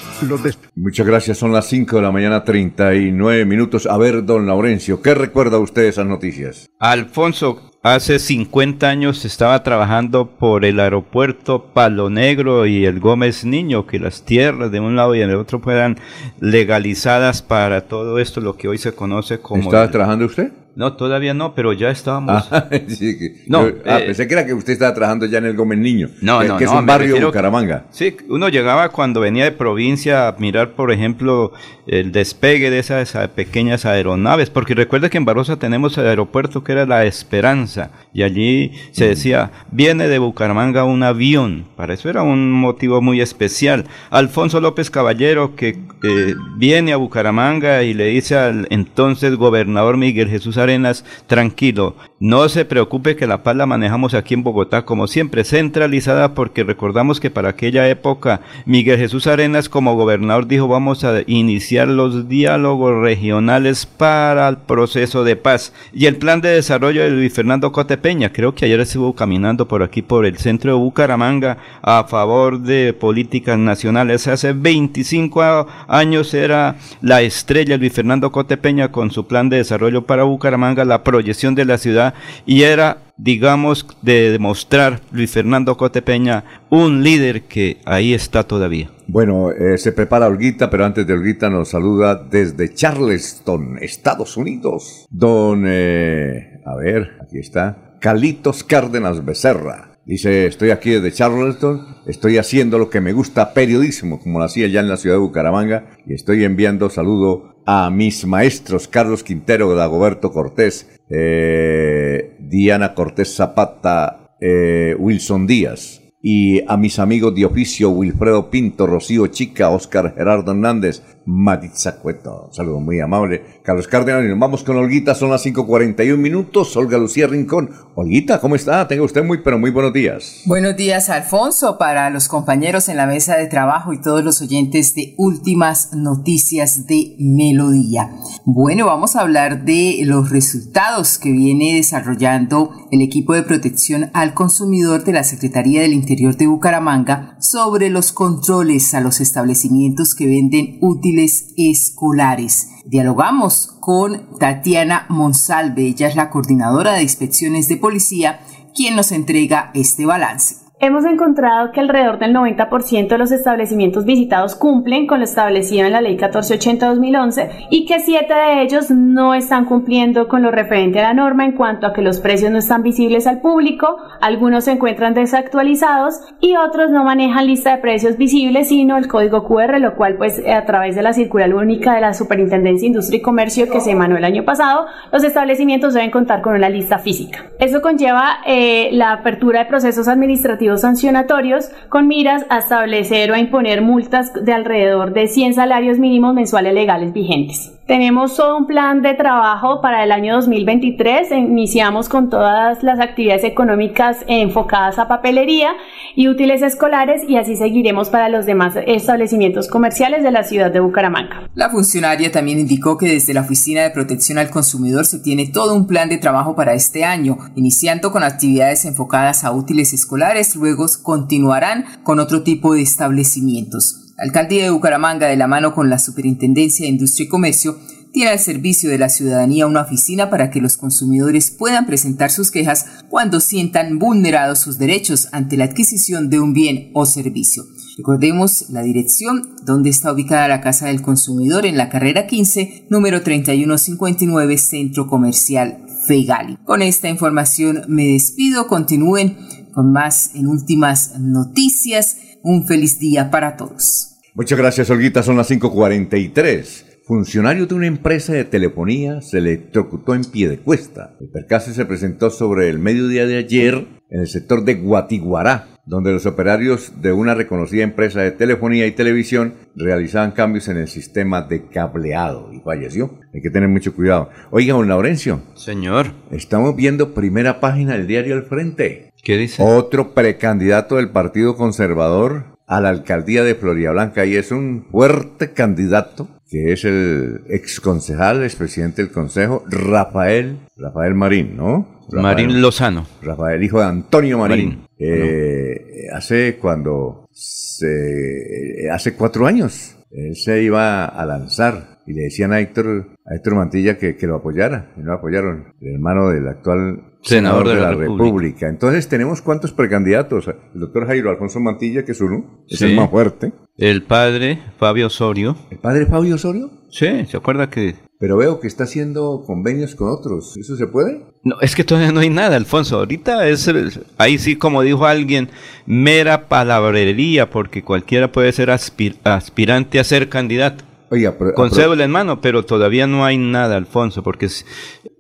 Muchas gracias, son las 5 de la mañana, 39 minutos. A ver, don Laurencio, ¿qué recuerda usted de esas noticias? Alfonso, hace 50 años estaba trabajando por el aeropuerto Palo Negro y el Gómez Niño, que las tierras de un lado y del otro fueran legalizadas para todo esto, lo que hoy se conoce como... ¿Estaba trabajando usted? No, todavía no, pero ya estábamos. Ah, sí, no, yo, ah, eh, pensé que era que usted estaba trabajando ya en el Gómez Niño. No, que, no, que no. es un barrio de Bucaramanga. Sí, uno llegaba cuando venía de provincia a mirar, por ejemplo, el despegue de esas pequeñas aeronaves, porque recuerde que en Barrosa tenemos el aeropuerto que era La Esperanza, y allí se decía, viene de Bucaramanga un avión. Para eso era un motivo muy especial. Alfonso López Caballero, que eh, viene a Bucaramanga y le dice al entonces gobernador Miguel Jesús Arenas, tranquilo, no se preocupe que la paz la manejamos aquí en Bogotá como siempre, centralizada porque recordamos que para aquella época Miguel Jesús Arenas como gobernador dijo vamos a iniciar los diálogos regionales para el proceso de paz y el plan de desarrollo de Luis Fernando Cotepeña, creo que ayer estuvo caminando por aquí por el centro de Bucaramanga a favor de políticas nacionales. Hace 25 años era la estrella Luis Fernando Cotepeña con su plan de desarrollo para Bucaramanga, la proyección de la ciudad y era, digamos, de demostrar Luis Fernando Cotepeña un líder que ahí está todavía. Bueno, eh, se prepara Olguita, pero antes de Olguita nos saluda desde Charleston, Estados Unidos. Don, eh, a ver, aquí está, Calitos Cárdenas Becerra. Dice, estoy aquí desde Charleston, estoy haciendo lo que me gusta, periodismo, como lo hacía ya en la ciudad de Bucaramanga, y estoy enviando saludo a mis maestros Carlos Quintero, Dagoberto Cortés, eh, Diana Cortés Zapata, eh, Wilson Díaz, y a mis amigos de oficio Wilfredo Pinto, Rocío Chica, Oscar Gerardo Hernández, Maritza Cueto. saludo muy amable. Carlos Cárdenas, nos vamos con Olguita, son las 5.41 minutos. Olga Lucía Rincón. Olguita, ¿cómo está? Tenga usted muy, pero muy buenos días. Buenos días, Alfonso, para los compañeros en la mesa de trabajo y todos los oyentes de Últimas Noticias de Melodía. Bueno, vamos a hablar de los resultados que viene desarrollando el equipo de protección al consumidor de la Secretaría del Interior de Bucaramanga sobre los controles a los establecimientos que venden útiles escolares. Dialogamos con Tatiana Monsalve, ella es la coordinadora de inspecciones de policía, quien nos entrega este balance. Hemos encontrado que alrededor del 90% de los establecimientos visitados cumplen con lo establecido en la Ley 1480-2011 y que 7 de ellos no están cumpliendo con lo referente a la norma en cuanto a que los precios no están visibles al público, algunos se encuentran desactualizados y otros no manejan lista de precios visibles sino el código QR, lo cual pues a través de la circular única de la Superintendencia de Industria y Comercio que se emanó el año pasado, los establecimientos deben contar con una lista física. Eso conlleva eh, la apertura de procesos administrativos sancionatorios con miras a establecer o a imponer multas de alrededor de 100 salarios mínimos mensuales legales vigentes. Tenemos todo un plan de trabajo para el año 2023. Iniciamos con todas las actividades económicas enfocadas a papelería y útiles escolares y así seguiremos para los demás establecimientos comerciales de la ciudad de Bucaramanga. La funcionaria también indicó que desde la Oficina de Protección al Consumidor se tiene todo un plan de trabajo para este año, iniciando con actividades enfocadas a útiles escolares, luego continuarán con otro tipo de establecimientos. Alcaldía de Bucaramanga, de la mano con la Superintendencia de Industria y Comercio, tiene al servicio de la ciudadanía una oficina para que los consumidores puedan presentar sus quejas cuando sientan vulnerados sus derechos ante la adquisición de un bien o servicio. Recordemos la dirección donde está ubicada la Casa del Consumidor en la carrera 15, número 3159, Centro Comercial Fegali. Con esta información me despido. Continúen con más en últimas noticias. Un feliz día para todos. Muchas gracias, Olguita. Son las 5.43. Funcionario de una empresa de telefonía se electrocutó en pie de cuesta. El percance se presentó sobre el mediodía de ayer en el sector de Guatiguará, donde los operarios de una reconocida empresa de telefonía y televisión realizaban cambios en el sistema de cableado y falleció. Hay que tener mucho cuidado. Oiga, don Laurencio. Señor. Estamos viendo primera página del diario El Frente. ¿Qué dice? Otro precandidato del Partido Conservador a la alcaldía de Blanca y es un fuerte candidato que es el ex concejal, expresidente del consejo, Rafael, Rafael Marín, ¿no? Marín Lozano. Rafael, hijo de Antonio Marín. Eh, hace cuando se, hace cuatro años él se iba a lanzar y le decían a Héctor, a Héctor Mantilla que, que lo apoyara, y no lo apoyaron, el hermano del actual senador, de, la, República. Entonces tenemos cuántos precandidatos. El doctor Jairo Alfonso Mantilla, que es uno, es el más fuerte. El padre Fabio Osorio. ¿El padre Fabio Osorio? Sí, ¿se acuerda que...? Pero veo que está haciendo convenios con otros. ¿Eso se puede? No, es que todavía no hay nada, Alfonso. Ahorita es, ahí sí, como dijo alguien, mera palabrería, porque cualquiera puede ser aspirante a ser candidato. Oiga, con cédula en mano, pero todavía no hay nada, Alfonso, porque es,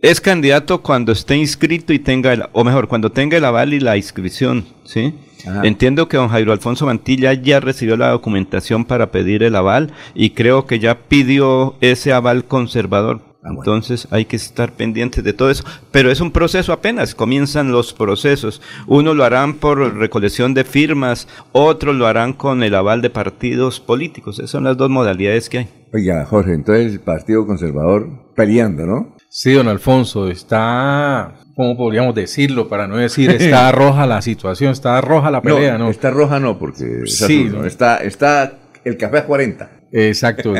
es candidato cuando esté inscrito y tenga, el, o mejor, cuando tenga el aval y la inscripción, ¿sí? Entiendo que don Jairo Alfonso Mantilla ya recibió la documentación para pedir el aval y creo que ya pidió ese aval conservador Entonces hay que estar pendientes de todo eso. Pero es un proceso apenas, comienzan los procesos. Unos lo harán por recolección de firmas, otros lo harán con el aval de partidos políticos. Esas son las dos modalidades que hay. Oiga, Jorge, entonces el Partido Conservador peleando, ¿no? Sí, don Alfonso, está, ¿cómo podríamos decirlo? Para no decir, está roja la situación, está roja la pelea, ¿no? Está roja no, porque sí, está, está el café a 40. Exacto,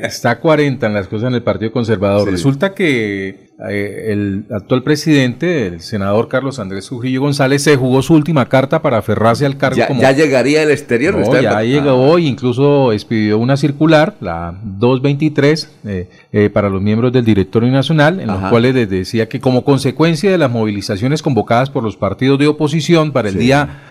está a 40 en las cosas en el Partido Conservador. Resulta que eh, el actual presidente, el senador Carlos Andrés Trujillo González, se jugó su última carta para aferrarse al cargo ya, como... Ya llegaría el exterior. No, ya llegó hoy, incluso expidió una circular, la 223, eh, eh, para los miembros del Directorio Nacional, en los cuales les decía que como consecuencia de las movilizaciones convocadas por los partidos de oposición para el día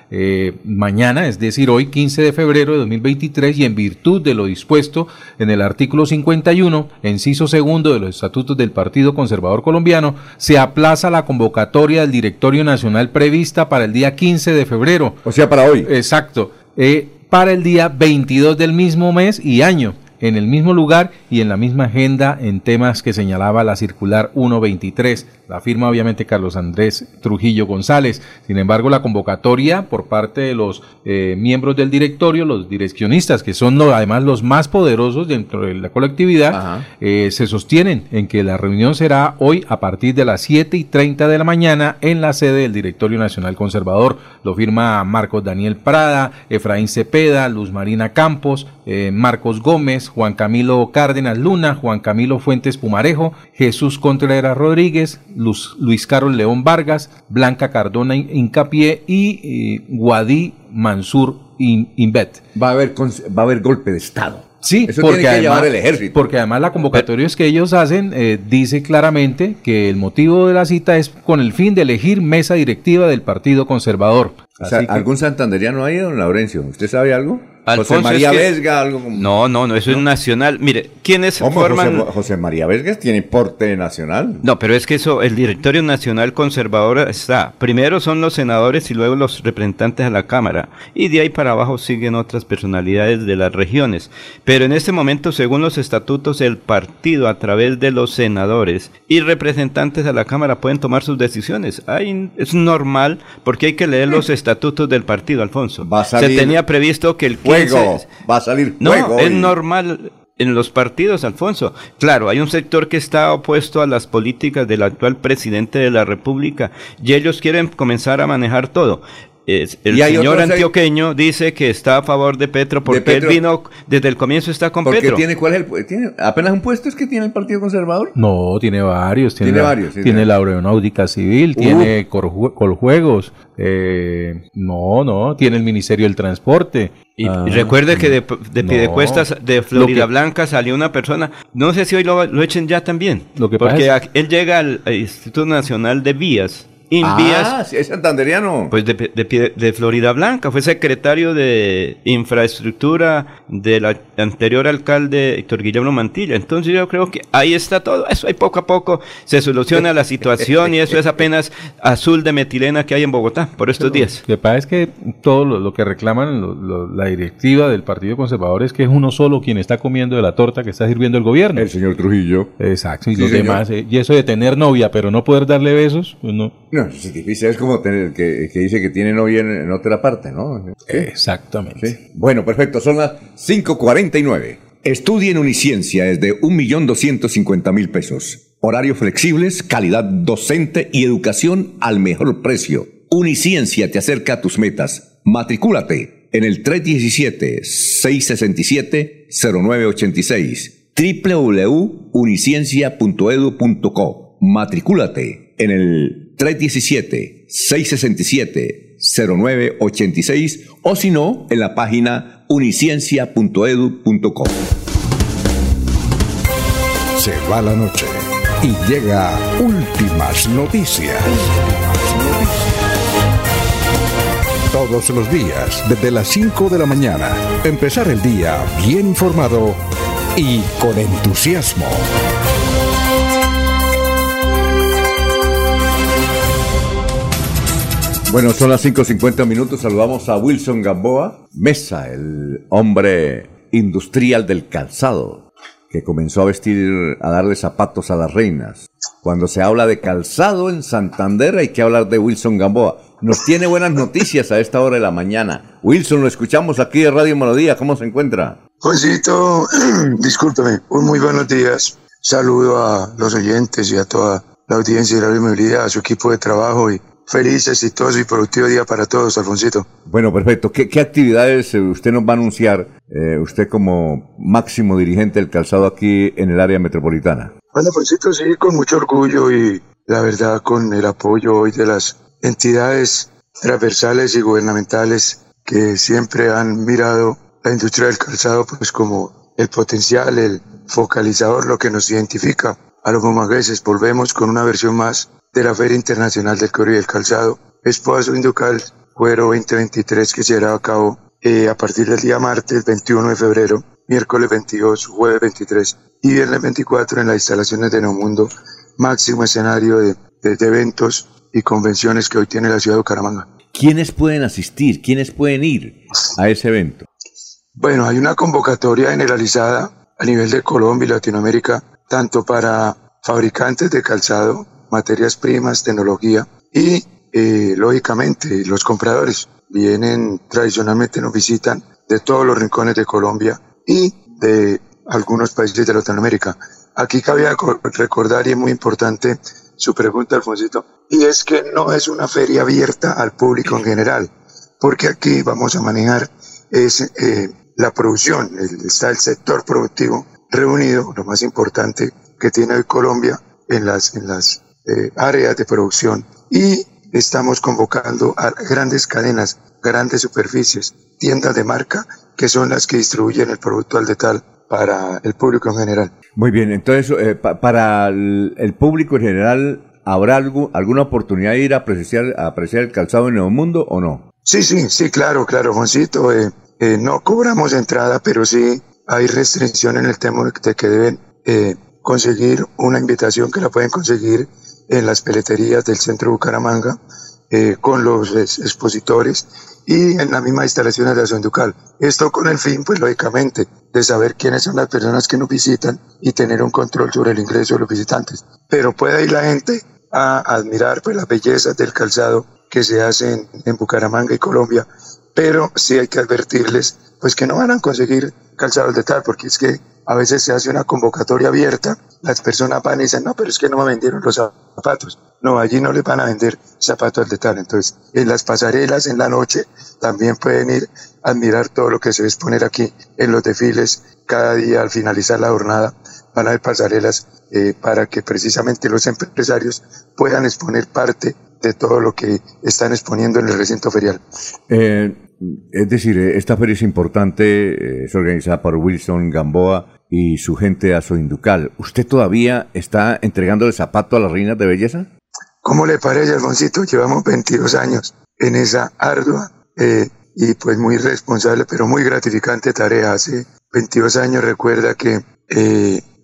mañana, es decir, hoy 15 de febrero de 2023, y en virtud de lo dispuesto en el artículo 51, inciso segundo de los estatutos del Partido Conservador colombiano, se aplaza la convocatoria del Directorio Nacional prevista para el día 15 de febrero. O sea, para hoy. Exacto. Eh, para el día 22 del mismo mes y año en el mismo lugar y en la misma agenda en temas que señalaba la circular 123. La firma obviamente Carlos Andrés Trujillo González. Sin embargo, la convocatoria por parte de los eh, miembros del directorio, los direccionistas, que son además los más poderosos dentro de la colectividad, eh, se sostienen en que la reunión será hoy a partir de las 7 y 30 de la mañana en la sede del Directorio Nacional Conservador. Lo firma Marcos Daniel Prada, Efraín Cepeda, Luz Marina Campos, eh, Marcos Gómez, Juan Camilo Cárdenas Luna, Juan Camilo Fuentes Pumarejo, Jesús Contreras Rodríguez, Luis Carlos León Vargas, Blanca Cardona Incapié y eh, Guadí Mansur Inbet. Va a haber, va a haber golpe de Estado. Sí, Eso porque, tiene que además, el ejército. porque además la convocatoria que ellos hacen eh, dice claramente que el motivo de la cita es con el fin de elegir mesa directiva del Partido Conservador. O sea, que- ¿Algún santanderiano ahí, don Laurencio? ¿Usted sabe algo? Alfonso, José María es que- Vesga, algo como... No, no, no, eso es nacional. Mire, ¿quiénes forman...? José, José María Vesga tiene porte nacional. No, pero es que eso, el directorio nacional conservador está. Primero son los senadores y luego los representantes a la Cámara. Y de ahí para abajo siguen otras personalidades de las regiones. Pero en este momento, según los estatutos, el partido a través de los senadores y representantes a la Cámara pueden tomar sus decisiones. Hay- es normal porque hay que leer los estatutos del partido, Alfonso. Va a salir Se tenía previsto que el 15... Juego. Va a salir No, es normal en los partidos, Alfonso. Claro, hay un sector que está opuesto a las políticas del actual presidente de la República y ellos quieren comenzar a manejar todo. Es- el señor antioqueño dice que está a favor de Petro porque Petro. él vino desde el comienzo está con Porque Petro. tiene, ¿cuál es el tiene apenas un puesto es que tiene el Partido Conservador? No, tiene varios. Tiene, varios, sí, tiene tiene. la aeronáutica civil, Uh. tiene coljuegos. eh, no, no, tiene el Ministerio del Transporte. Y, Ah, recuerde que de, de no. Piedecuestas, de Lo Florida que- Blanca, salió una persona, no sé si hoy lo, lo echen ya también, Lo que porque pasa a- él llega al Instituto Nacional de Vías, Invías, Ah, sí, es santanderiano. Pues de, de, Pie- de Florida Blanca, fue secretario de infraestructura del anterior alcalde Héctor Guillermo Mantilla. Entonces yo creo que ahí está todo eso, ahí poco a poco se soluciona la situación y eso es apenas azul de metilena que hay en Bogotá por estos días. Lo que pasa es que todo lo, lo que reclaman lo- lo- la directiva del Partido Conservador es que es uno solo quien está comiendo de la torta que está sirviendo el gobierno. El señor Trujillo. Exacto, y Sí, los señor. demás. eh, y eso de tener novia, pero no poder darle besos, pues no. No, es difícil. Es como tener que, que dice que tiene novia en, en otra parte, ¿no? Sí. Exactamente. Sí. Bueno, perfecto. Son las 5.49. Estudia en Uniciencia desde 1.250.000 pesos. Horarios flexibles, calidad docente y educación al mejor precio. Uniciencia te acerca a tus metas. Matricúlate en el 317-667-0986 www.uniciencia.edu.co Matricúlate en el 317-667-0986 o si no, en la página uniciencia.edu.co. Se va la noche y llega últimas noticias. Todos los días, desde las 5 de la mañana, empezar el día bien informado y con entusiasmo. Bueno, son las 5.50 minutos. Saludamos a Wilson Gamboa Mesa, el hombre industrial del calzado. que comenzó a vestir, a darle zapatos a las reinas. Cuando se habla de calzado en Santander hay que hablar de Wilson Gamboa. Nos tiene buenas noticias a esta hora de la mañana. Wilson, lo escuchamos aquí de Radio Melodía. ¿Cómo se encuentra? Juancito, discúlpeme, un muy buenos días. Saludo a los oyentes y a toda la audiencia de Radio Melodía, a su equipo de trabajo y feliz, exitoso y productivo día para todos, Alfonsito. Bueno, perfecto. ¿Qué, actividades eh, usted nos va a anunciar, eh, usted como máximo dirigente del calzado aquí en el área metropolitana? Bueno, Alfonsito, sí, con mucho orgullo y la verdad con el apoyo hoy de las entidades transversales y gubernamentales que siempre han mirado la industria del calzado pues como el potencial, el focalizador, lo que nos identifica a los bumangueses. Volvemos con una versión más de la Feria Internacional del Cuero y del Calzado, Esposo Inducal Cuero 2023 que se hará a cabo eh, a partir del día martes 21 de febrero, miércoles 22, jueves 23 y viernes 24 en las instalaciones de Neomundo, máximo escenario de, de eventos y convenciones que hoy tiene la ciudad de Bucaramanga. ¿Quiénes pueden asistir? ¿Quiénes pueden ir a ese evento? Bueno, hay una convocatoria generalizada a nivel de Colombia y Latinoamérica, tanto para fabricantes de calzado, materias primas, tecnología y, eh, lógicamente, los compradores. Vienen, tradicionalmente nos visitan de todos los rincones de Colombia y de algunos países de Latinoamérica. Aquí cabía recordar, y es muy importante su pregunta, Alfonsito, y es que no es una feria abierta al público en general, porque aquí vamos a manejar es, eh, la producción, está el sector productivo reunido, lo más importante que tiene hoy Colombia en las, en las eh, áreas de producción y estamos convocando a grandes cadenas, grandes superficies, tiendas de marca que son las que distribuyen el producto al detal para el público en general. Muy bien, entonces eh, para el, público en general, ¿habrá algo, alguna oportunidad de ir a apreciar, a apreciar el calzado en el mundo o no? Sí, sí, sí, claro, claro, Juancito. Eh, eh, no cobramos entrada, pero sí hay restricción en el tema de que deben eh, conseguir una invitación que la pueden conseguir en las peleterías del centro Bucaramanga eh, con los expositores y en la misma instalaciones de la Ducal. Esto con el fin, pues lógicamente, de saber quiénes son las personas que nos visitan y tener un control sobre el ingreso de los visitantes. Pero puede ir la gente a admirar pues las bellezas del calzado que se hacen en Bucaramanga y Colombia pero sí hay que advertirles pues que no van a conseguir calzados de tal, porque es que a veces se hace una convocatoria abierta, las personas van y dicen, no, pero es que no me vendieron los zapatos. No, allí no les van a vender zapatos de tal. Entonces, en las pasarelas, en la noche, también pueden ir a admirar todo lo que se va a exponer aquí en los desfiles. Cada día, al finalizar la jornada, van a haber pasarelas eh, para que precisamente los empresarios puedan exponer parte de todo lo que están exponiendo en el recinto ferial. Eh, es decir, eh, esta feria es importante, es organizada por Wilson Gamboa y su gente a su inducal. ¿Usted todavía está entregando el zapato a las reinas de belleza? ¿Cómo le parece, Alfoncito? Llevamos 22 años en esa ardua eh, y pues muy responsable, pero muy gratificante tarea. Hace 22 años recuerda que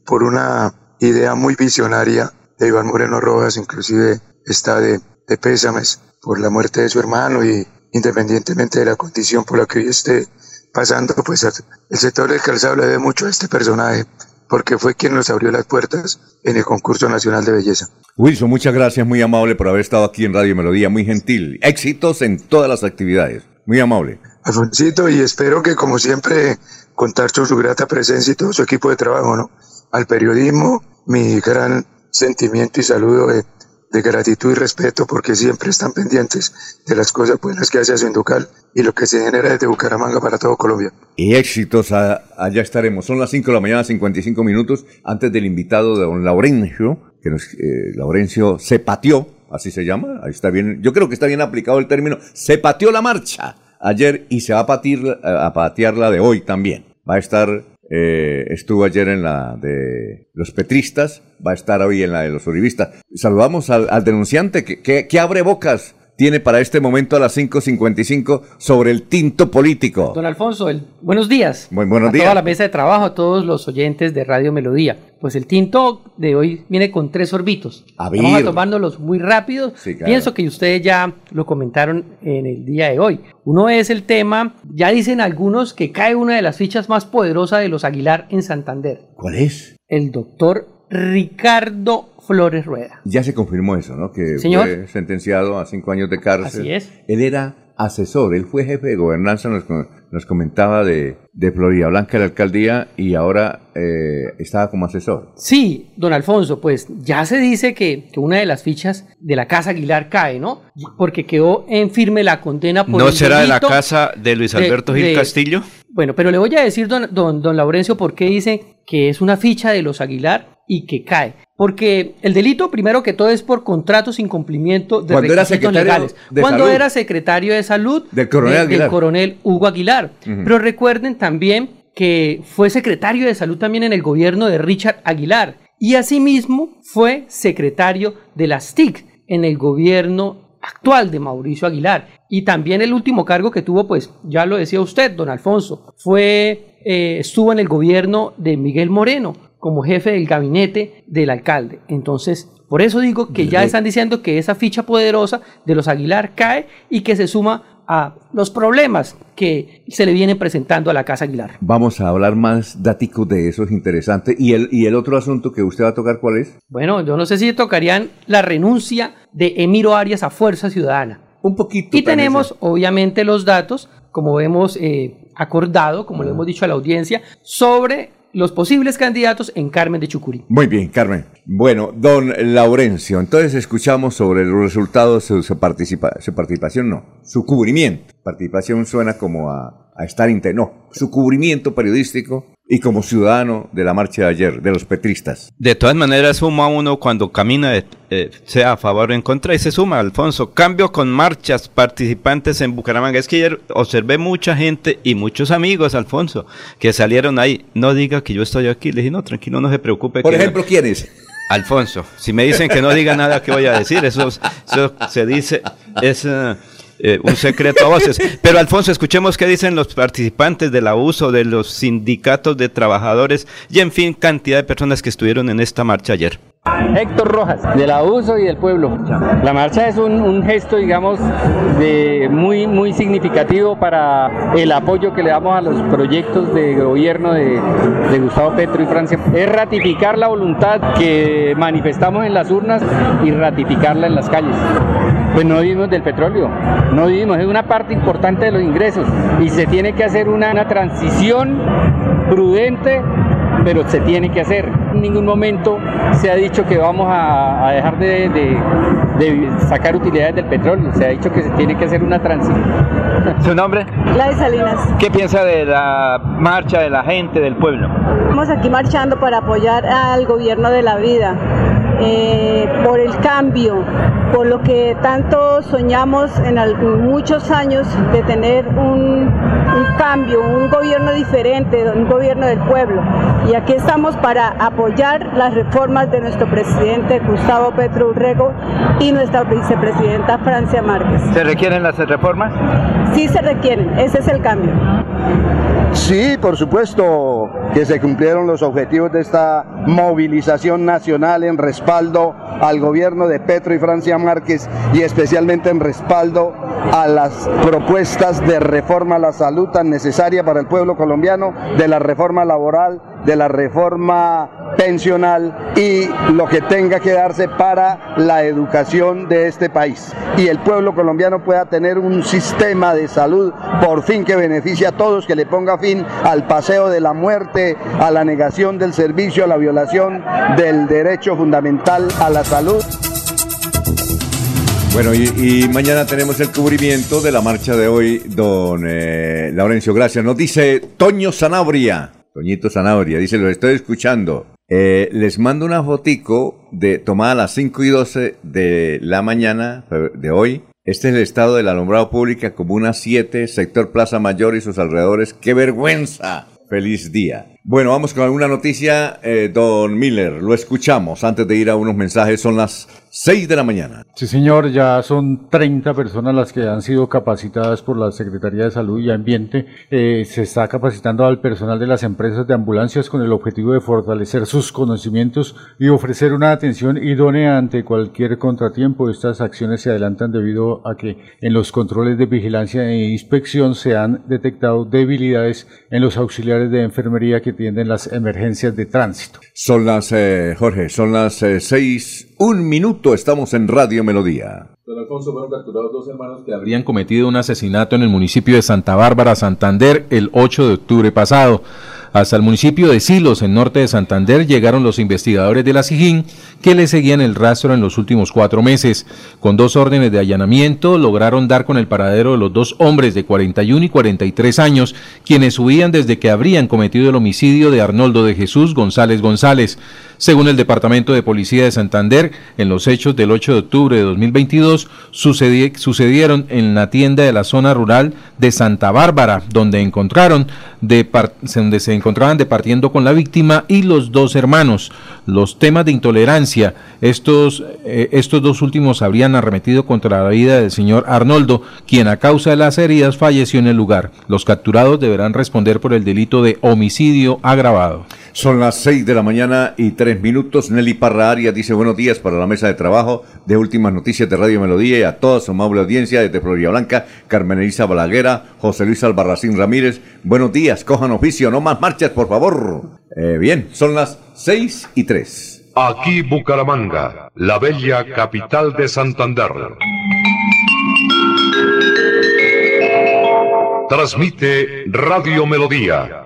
por una idea muy visionaria de Iván Moreno Rojas, inclusive está de, de pésames por la muerte de su hermano y independientemente de la condición por la que hoy esté pasando, pues el sector del calzado le debe mucho a este personaje, porque fue quien nos abrió las puertas en el concurso nacional de belleza. Wilson, muchas gracias, muy amable por haber estado aquí en Radio Melodía, muy gentil. Éxitos en todas las actividades, muy amable. Alfonsito, y espero que como siempre contar con su grata presencia y todo su equipo de trabajo, ¿no? Al periodismo, mi gran sentimiento y saludo de de gratitud y respeto porque siempre están pendientes de las cosas buenas que hace Asunducal y lo que se genera desde Bucaramanga para todo Colombia. Y éxitos, allá estaremos. Son las 5 de la mañana, 55 minutos, antes del invitado de don Laurencio, que nos, eh, Laurencio se pateó, así se llama, ahí está bien, yo creo que está bien aplicado el término, se pateó la marcha ayer y se va a, patir, a patear la de hoy también. Va a estar eh, estuvo ayer en la de los petristas, va a estar hoy en la de los uribistas. Saludamos al, denunciante que, abre bocas tiene para este momento a las 5.55 sobre el tinto político. Don Alfonso, el, buenos días. Muy buenos a días. toda la mesa de trabajo, a todos los oyentes de Radio Melodía. Pues el tinto de hoy viene con tres sorbitos. A Vamos a tomándolos muy rápido. Sí, claro. Pienso que ustedes ya lo comentaron en el día de hoy. Uno es el tema, ya dicen algunos que cae una de las fichas más poderosas de los Aguilar en Santander. ¿Cuál es? El doctor Ricardo Flores Rueda. Ya se confirmó eso, ¿no? Que Señor. fue sentenciado a cinco años de cárcel. Así es. Él era asesor, él fue jefe de gobernanza, nos, nos comentaba de, de Florida Blanca, la alcaldía, y ahora eh, estaba como asesor. Sí, don Alfonso, pues ya se dice que, que una de las fichas de la Casa Aguilar cae, ¿no? Porque quedó en firme la condena por ¿No el será de la casa de Luis Alberto Gil de- Castillo? Bueno, pero le voy a decir, don, don, don Laurencio, por qué dice que es una ficha de los Aguilar y que cae. Porque el delito, primero que todo, es por contratos sin cumplimiento de Cuando requisitos legales. Cuando salud. era secretario de salud Del coronel de- coronel Hugo Aguilar. Pero recuerden también que fue secretario de salud también en el gobierno de Richard Aguilar. Y asimismo fue secretario de las TIC en el gobierno actual de Mauricio Aguilar. Y también el último cargo que tuvo, pues ya lo decía usted, don Alfonso, fue, eh, estuvo en el gobierno de Miguel Moreno como jefe del gabinete del alcalde. Entonces, por eso digo que ya están diciendo que esa ficha poderosa de los Aguilar cae y que se suma a los problemas que se le vienen presentando a la Casa Aguilar. Vamos a hablar más dáticos de eso, es interesante. ¿Y el, ¿Y el otro asunto que usted va a tocar cuál es? Bueno, yo no sé si tocarían la renuncia de Emiro Arias a Fuerza Ciudadana. Un poquito. Y tenemos, obviamente, los datos, como hemos eh, acordado, como le hemos dicho a la audiencia, sobre los posibles candidatos en Carmen de Chucurí. Muy bien, Carmen. Bueno, don Laurencio, entonces escuchamos sobre los resultados de su, participa- su participación, no, su cubrimiento. Participación suena como a, a estar inte, no, su cubrimiento periodístico y como ciudadano de la marcha de ayer, de los petristas. De todas maneras, suma uno cuando camina, eh, sea a favor o en contra, y se suma, Alfonso. Cambio con marchas participantes en Bucaramanga. Es que ayer observé mucha gente y muchos amigos, Alfonso, que salieron ahí. No diga que yo estoy aquí. Le dije, no, tranquilo, no se preocupe. Por que- ejemplo, ¿quiénes? Alfonso, si me dicen que no diga nada, ¿qué voy a decir? Eso, eso se dice, es eh, eh, un secreto a voces. Pero Alfonso, escuchemos qué dicen los participantes del abuso de los sindicatos de trabajadores y en fin, cantidad de personas que estuvieron en esta marcha ayer. Héctor Rojas, del abuso y del pueblo. La marcha es un, un gesto, digamos, de muy, muy significativo para el apoyo que le damos a los proyectos de gobierno de, de Gustavo Petro y Francia. Es ratificar la voluntad que manifestamos en las urnas y ratificarla en las calles. Pues no vivimos del petróleo, no vivimos, es una parte importante de los ingresos y se tiene que hacer una, una transición prudente pero se tiene que hacer. En ningún momento se ha dicho que vamos a, a dejar de, de- de sacar utilidades del petróleo, se ha dicho que se tiene que hacer una transición. ¿Su nombre? Gladys Salinas. ¿Qué piensa de la marcha de la gente, del pueblo? Estamos aquí marchando para apoyar al gobierno de la vida, eh, por el cambio, por lo que tanto soñamos en muchos años de tener un, un cambio, un gobierno diferente, un gobierno del pueblo. Y aquí estamos para apoyar las reformas de nuestro presidente Gustavo Petro Urrego y nuestra vicepresidenta Francia Márquez. ¿Se requieren las reformas? Sí se requieren, ese es el cambio. Sí, por supuesto que se cumplieron los objetivos de esta movilización nacional en respaldo al gobierno de Petro y Francia Márquez y especialmente en respaldo a las propuestas de reforma a la salud tan necesaria para el pueblo colombiano, de la reforma laboral, de la reforma pensional y lo que tenga que darse para la educación de este país. Y el pueblo colombiano pueda tener un sistema de salud por fin que beneficie a todos, que le ponga fin al paseo de la muerte, a la negación del servicio, a la violación del derecho fundamental a la salud. Bueno, y, mañana tenemos el cubrimiento de la marcha de hoy, don eh, Laurencio, gracias. Nos dice Toño Sanabria, Toñito Sanabria, dice, lo estoy escuchando. Eh, les mando una fotico de tomada a las 5 y 12 de la mañana de hoy. Este es el estado del alumbrado pública, Comuna 7, sector Plaza Mayor y sus alrededores. ¡Qué vergüenza! Feliz día. Bueno, vamos con alguna noticia. Eh, don Miller, lo escuchamos. Antes de ir a unos mensajes, son las 6 de la mañana. Sí, señor, ya son 30 personas las que han sido capacitadas por la Secretaría de Salud y Ambiente. Eh, se está capacitando al personal de las empresas de ambulancias con el objetivo de fortalecer sus conocimientos y ofrecer una atención idónea ante cualquier contratiempo. Estas acciones se adelantan debido a que en los controles de vigilancia e inspección se han detectado debilidades en los auxiliares de enfermería que tienden las emergencias de tránsito. Son las, eh, Jorge, son las eh, seis, un minuto, estamos en Radio Melodía. Don Alfonso, fueron capturados dos hermanos que habrían cometido un asesinato en el municipio de Santa Bárbara, Santander, el 8 de octubre pasado. Hasta el municipio de Silos, en norte de Santander, llegaron los investigadores de la SIGIN que le seguían el rastro en los últimos cuatro meses. Con dos órdenes de allanamiento, lograron dar con el paradero de los dos hombres de 41 y 43 años, quienes huían desde que habrían cometido el homicidio de Arnoldo de Jesús González González. Según el Departamento de Policía de Santander, en los hechos del 8 de octubre de 2022 sucedieron en la tienda de la zona rural de Santa Bárbara, donde encontraron de donde se encontraban departiendo con la víctima y los dos hermanos. Los temas de intolerancia, estos, eh, estos dos últimos habrían arremetido contra la vida del señor Arnoldo, quien a causa de las heridas falleció en el lugar. Los capturados deberán responder por el delito de homicidio agravado. Son las 6 de la mañana y 3 minutos. Nelly Parra Arias dice buenos días para la mesa de trabajo de Últimas Noticias de Radio Melodía y a toda su amable audiencia desde Florida Blanca, Carmen Elisa Balaguera, José Luis Albarracín Ramírez. Buenos días, cojan oficio, no más marchas, por favor. Eh, bien, son las 6 y 3. Aquí Bucaramanga, la bella capital de Santander. Transmite Radio Melodía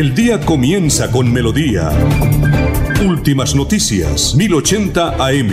El día comienza con melodía. Últimas noticias, 1080 AM.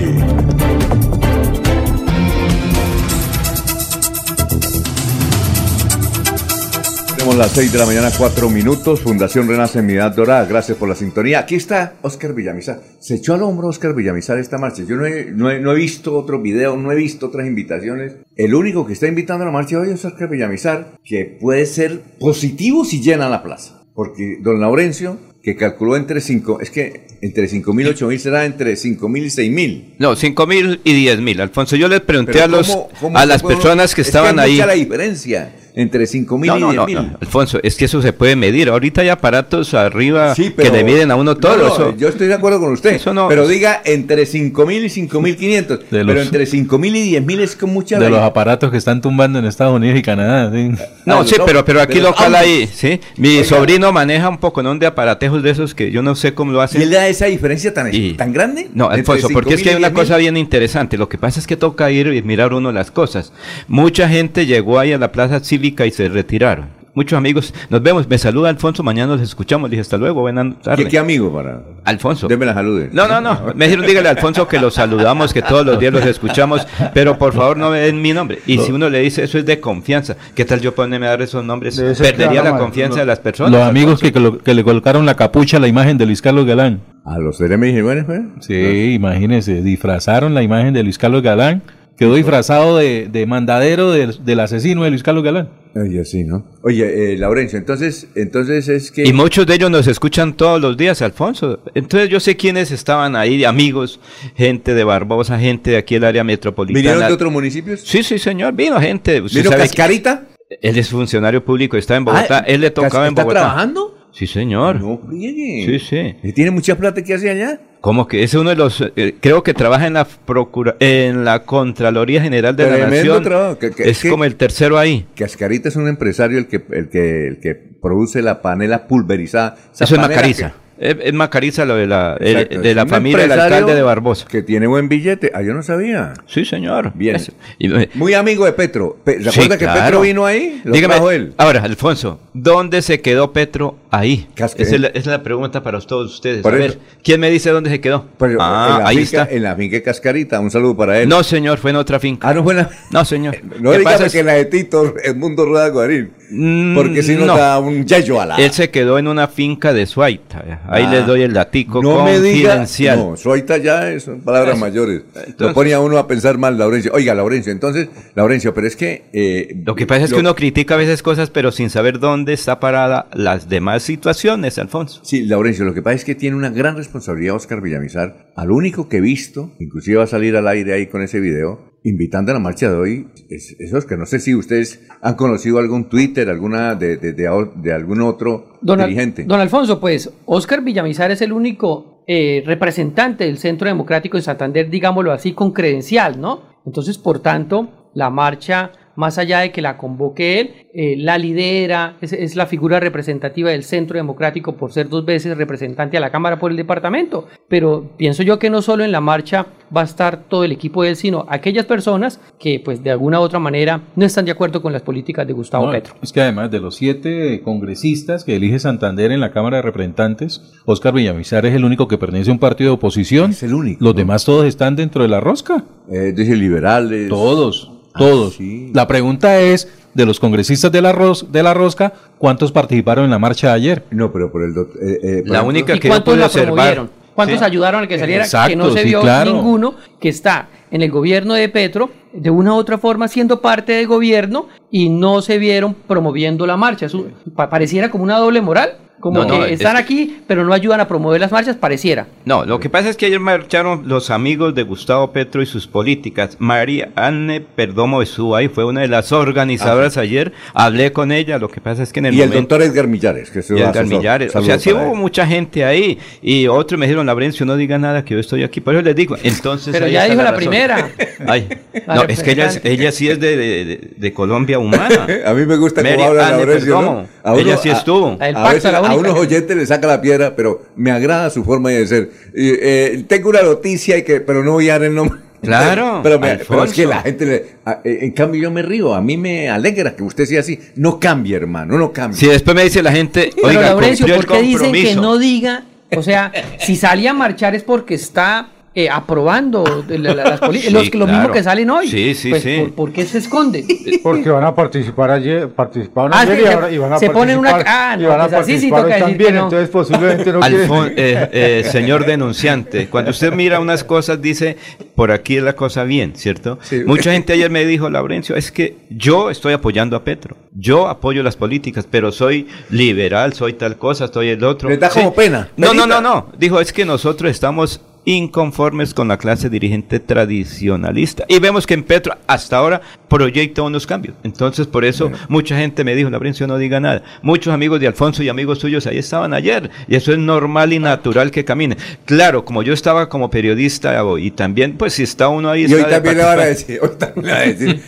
Tenemos las 6 de la mañana, 4 minutos. Fundación Renace en edad dorada. Gracias por la sintonía. Aquí está Oscar Villamizar. Se echó al hombro Oscar Villamizar esta marcha. Yo no he, no he, no he visto otro video, no he visto otras invitaciones. El único que está invitando a la marcha hoy es Oscar Villamizar, que puede ser positivo si llena la plaza porque don Laurencio, que calculó entre 5, es que entre 5 mil y 8 mil será entre 5 mil y 6 mil. No, 5 mil y 10 mil. Alfonso, yo les pregunté a, los, a las personas que estaban es ahí. la diferencia. Entre 5 mil No, y no, 10 no, mil. no, Alfonso, es que eso se puede medir. Ahorita hay aparatos arriba Sí, que le miden a uno todo. No, no, eso. yo estoy de acuerdo con usted. Eso no- pero diga entre 5 mil y 5 mil 500. Pero los- entre 5 mil y 10 mil es con mucha De los aparatos que están tumbando en Estados Unidos y Canadá. ¿sí? No, sí, no, pero, pero aquí los local ahí, ¿sí? Mi sobrino maneja un poco, ¿no? De aparatejos de esos que yo no sé cómo lo ¿Y hacen. él da esa diferencia tan, Y- tan grande? No, Alfonso, porque es 5.000 que hay y una 10.000. cosa bien interesante. Lo que pasa es que toca ir y mirar uno las cosas. Mucha gente llegó ahí a la plaza y se retiraron. Muchos amigos, nos vemos, me saluda Alfonso, mañana nos escuchamos. Le dije, hasta luego, buenas ¿Qué, tardes. qué amigo para? Alfonso. Deme la salude. No, no, no. Me dijeron, dígale a Alfonso que los saludamos, que todos los días los escuchamos, pero por favor no me den mi nombre. Y si uno le dice eso es de confianza, ¿qué tal yo ponerme a dar esos nombres? Perdería claro, la mal. confianza de las personas. Los amigos que, que lo- que le colocaron la capucha a la imagen de Luis Carlos Galán. A los CRM Jiménez, fue. Sí, imagínense, disfrazaron la imagen de Luis Carlos Galán. Quedó disfrazado de, de mandadero del, del asesino de Luis Carlos Galán. Oye, sí, ¿no? Oye, eh, Laurencio, entonces, entonces es que... Y muchos de ellos nos escuchan todos los días, Alfonso. Entonces yo sé quiénes estaban ahí, amigos, gente de Barbosa, gente de aquí del área metropolitana. ¿Vinieron de otros municipios? Sí, sí, señor. Vino gente. ¿Vino sabe que- Cascarita? Él es funcionario público, está en Bogotá. Ah, él le tocaba ¿Cas- en ¿Está Bogotá. trabajando? Sí, señor. No, friegue. Sí, sí. ¿Y tiene mucha plata que hace allá? Como que es uno de los, eh, creo que trabaja en la procura, en la Contraloría General de la Nación. trabajo, que- que- es que- como el tercero ahí. Cascarita es un empresario el que, el que, el que produce la panela pulverizada. Esa Eso es Macariza. Es, Macariza lo de la, el- de la familia del alcalde de Barbosa. Que tiene buen billete. Ah, yo no sabía. Sí, señor. Bien. Y, Muy amigo de Petro. Pe- ¿Se Sí, acuerda que claro. Petro vino ahí? Lo Dígame, trajo él. ahora, Alfonso, ¿dónde se quedó Petro ahí? Esa es, la, esa es la pregunta para todos ustedes. Por A eso. ver, ¿quién me dice dónde se quedó? Ah, ahí finca, está. En la finca de Cascarita. Un saludo para él. No, señor, fue en otra finca. Ah, no fue en la... No, señor. No ¿Qué dígame pasa que en la de Tito, Edmundo Rueda Guarín. Mm, Porque si no, no. da un yayo a la... Él se quedó en una finca de Suaita. Ahí Ah. les doy el datico No me diga. confidencial. No, suaita ya es- son palabras mayores. Lo Entonces- pone a uno a pensar mal, Laurencio. Oiga, Laurencio, entonces, Laurencio, pero es que. eh, Lo que pasa es que uno critica a veces cosas, pero sin saber dónde está parada las demás situaciones, Alfonso. Sí, Laurencio, lo que pasa es que tiene una gran responsabilidad Oscar Villamizar. Al único que he visto, inclusive va a salir al aire ahí con ese video, invitando a la marcha de hoy, es, es Oscar. No sé si ustedes han conocido algún Twitter, alguna de, de, de- de algún otro Don, Al- dirigente. don Alfonso, pues Oscar Villamizar es el único eh, representante del Centro Democrático de Santander, digámoslo así, con credencial, ¿no? Entonces, por tanto, la marcha, más allá de que la convoque él, eh, la lidera, es, es la figura representativa del Centro Democrático por ser dos veces representante a la Cámara por el departamento. Pero pienso yo que no solo en la marcha va a estar todo el equipo de él, sino aquellas personas que, pues, de alguna u otra manera no están de acuerdo con las políticas de Gustavo No, Petro. Es que además de los siete congresistas que elige Santander en la Cámara de Representantes, Oscar Villamizar es el único que pertenece a un partido de oposición. Es el único. Los demás todos están dentro de la rosca. Eh, dice liberales. Todos, todos. sí. La pregunta es, de los congresistas de la, ros- de la rosca, ¿cuántos participaron en la marcha de ayer? No, pero por el. doc- eh, eh, por La única ¿Y que yo cuántos pude la observar. promovieron? ¿Cuántos Sí. ayudaron a que saliera? que Exacto, no se sí, vio claro. ninguno que está en el gobierno de Petro, de una u otra forma siendo parte del gobierno y no se vieron promoviendo la marcha. Es un- pa- pareciera como una doble moral. Como No, que no, están aquí, pero no ayudan a promover las marchas, pareciera. No, lo que pasa es que ayer marcharon los amigos de Gustavo Petro y sus políticas. María Anne Perdomo ahí fue una de las organizadoras ayer. Hablé con ella. Lo que pasa es que en el Y el doctor Edgar Millares, que Y Edgar asesor. Millares. O sea, sí hubo él. mucha gente ahí. Y otros me dijeron, Laurencio, no diga nada que yo estoy aquí. Por eso les digo. Entonces. Pero ya dijo la razón. primera. Ay, no, es que ella, ella sí es de, de- de- de Colombia humana. A mí me gusta Mary cómo habla ¿no? A Ella sí a- estuvo. El a pacto, veces la a unos oyentes les saca la piedra, pero me agrada su forma de ser. Eh, tengo una noticia, y que, pero no voy a dar el nombre. Claro, pero, me- pero es que la gente, le- eh, en cambio yo me río, a mí me alegra que usted sea así. No cambie, hermano, no cambie. Si después me dice la gente, Pero oiga, Laurencio, cumplió el ¿por qué dicen que no diga? O sea, si salía a marchar es porque está eh, aprobando de la- la- las políticas. Sí, los, los mismos claro. que salen hoy. Sí, sí, Pues, sí. ¿por, por qué se esconden? Porque van a participar ayer, participaron Ah, ayer sí, y, se- ahora, y van a se ponen una- participar. ah, y no, van a pues así sí participar toca hoy decir que también, no. entonces posiblemente no Alfon- eh, eh, señor denunciante, cuando usted mira unas cosas, dice, por aquí es la cosa bien, ¿cierto? Sí. Mucha gente ayer me dijo, Laurencio, es que yo estoy apoyando a Petro, yo apoyo las políticas, pero soy liberal, soy tal cosa, soy el otro. Le da como pena, No, no, no, no, dijo, es que nosotros estamos inconformes con la clase dirigente tradicionalista. Y vemos que en Petro hasta ahora proyecta unos cambios. Entonces, por eso mucha gente me dijo, Labrencio, no diga nada. Muchos amigos de Alfonso y amigos suyos ahí estaban ayer. Y eso es normal y natural que camine. Claro, como yo estaba como periodista y también, pues si está uno ahí... Y hoy también le van a decir, hoy también le van a decir.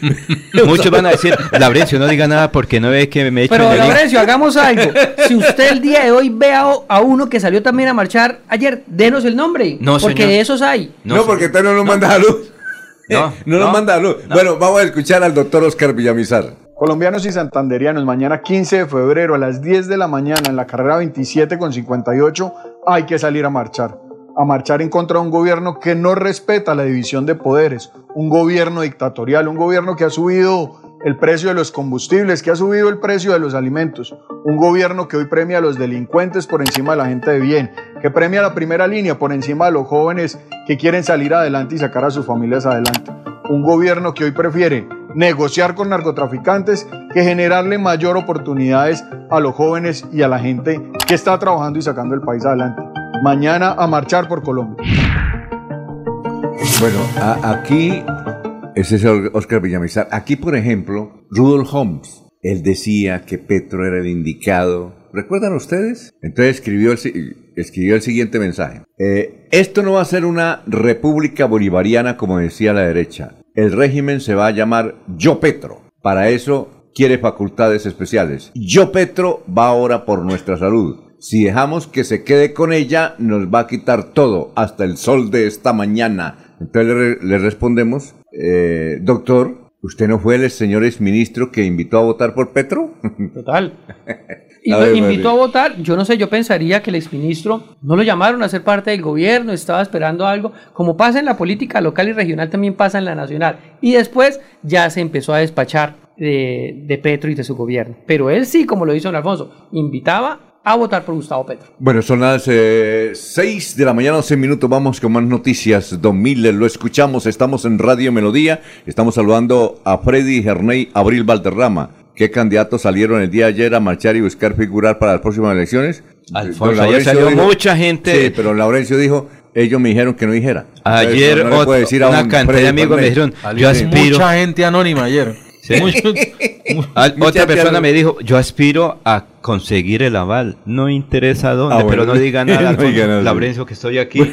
Muchos van a decir, Labrencio, no diga nada porque no ve que me echo Pero, Laurencio, hagamos algo. Si usted el día de hoy ve a, a uno que salió también a marchar ayer, denos el nombre. No, porque señor. esos hay. No, porque usted no nos manda a luz. No, no, nos manda a luz. Bueno, vamos a escuchar al doctor Oscar Villamizar. Colombianos y santanderianos, mañana 15 de febrero a las 10 de la mañana en la carrera 27 con 58 hay que salir a marchar. A marchar en contra de un gobierno que no respeta la división de poderes, un gobierno dictatorial, un gobierno que ha subido el precio de los combustibles, que ha subido el precio de los alimentos, un gobierno que hoy premia a los delincuentes por encima de la gente de bien, que premia a la primera línea por encima de los jóvenes que quieren salir adelante y sacar a sus familias adelante, un gobierno que hoy prefiere negociar con narcotraficantes que generarle mayor oportunidades a los jóvenes y a la gente que está trabajando y sacando el país adelante. Mañana a marchar por Colombia. Bueno, aquí, ese es Oscar Villamizar. Aquí, por ejemplo, Rudolf Holmes, él decía que Petro era el indicado. ¿Recuerdan ustedes? Entonces escribió el, si- escribió el siguiente mensaje. Eh, esto no va a ser una república bolivariana como decía la derecha. El régimen se va a llamar Yo Petro. Para eso quiere facultades especiales. Yo Petro va ahora por nuestra salud. Si dejamos que se quede con ella, nos va a quitar todo, hasta el sol de esta mañana. Entonces le, le respondemos, eh, doctor, ¿usted no fue el señor exministro que invitó a votar por Petro? Total. Y lo invitó a votar, yo no sé, yo pensaría que el exministro no lo llamaron a ser parte del gobierno, estaba esperando algo, como pasa en la política local y regional, también pasa en la nacional. Y después ya se empezó a despachar de, de Petro y de su gobierno. Pero él sí, como lo hizo don Alfonso, invitaba a votar por Gustavo Petro. Bueno, son las 6 de la mañana, 11 minutos. Vamos con más noticias. Don Miller, lo escuchamos. Estamos en Radio Melodía. Estamos saludando a Freddy Herney Abril Valderrama. ¿Qué candidatos salieron el día de ayer a marchar y buscar figurar para las próximas elecciones? Alfonso, ayer salió mucha gente. Sí, pero Laurencio dijo, ellos me dijeron que no dijera. Entonces, Ayer no- no decir a una un cantidad de amigos me dijeron, yo aspiro. Mucha gente anónima ayer. Sí. Mucho- Al- Mucha otra persona me dijo, yo aspiro a conseguir el aval. No interesa dónde, Ah, bueno. pero no diga nada, No diga nada. Laurencio, que estoy aquí. ¿Y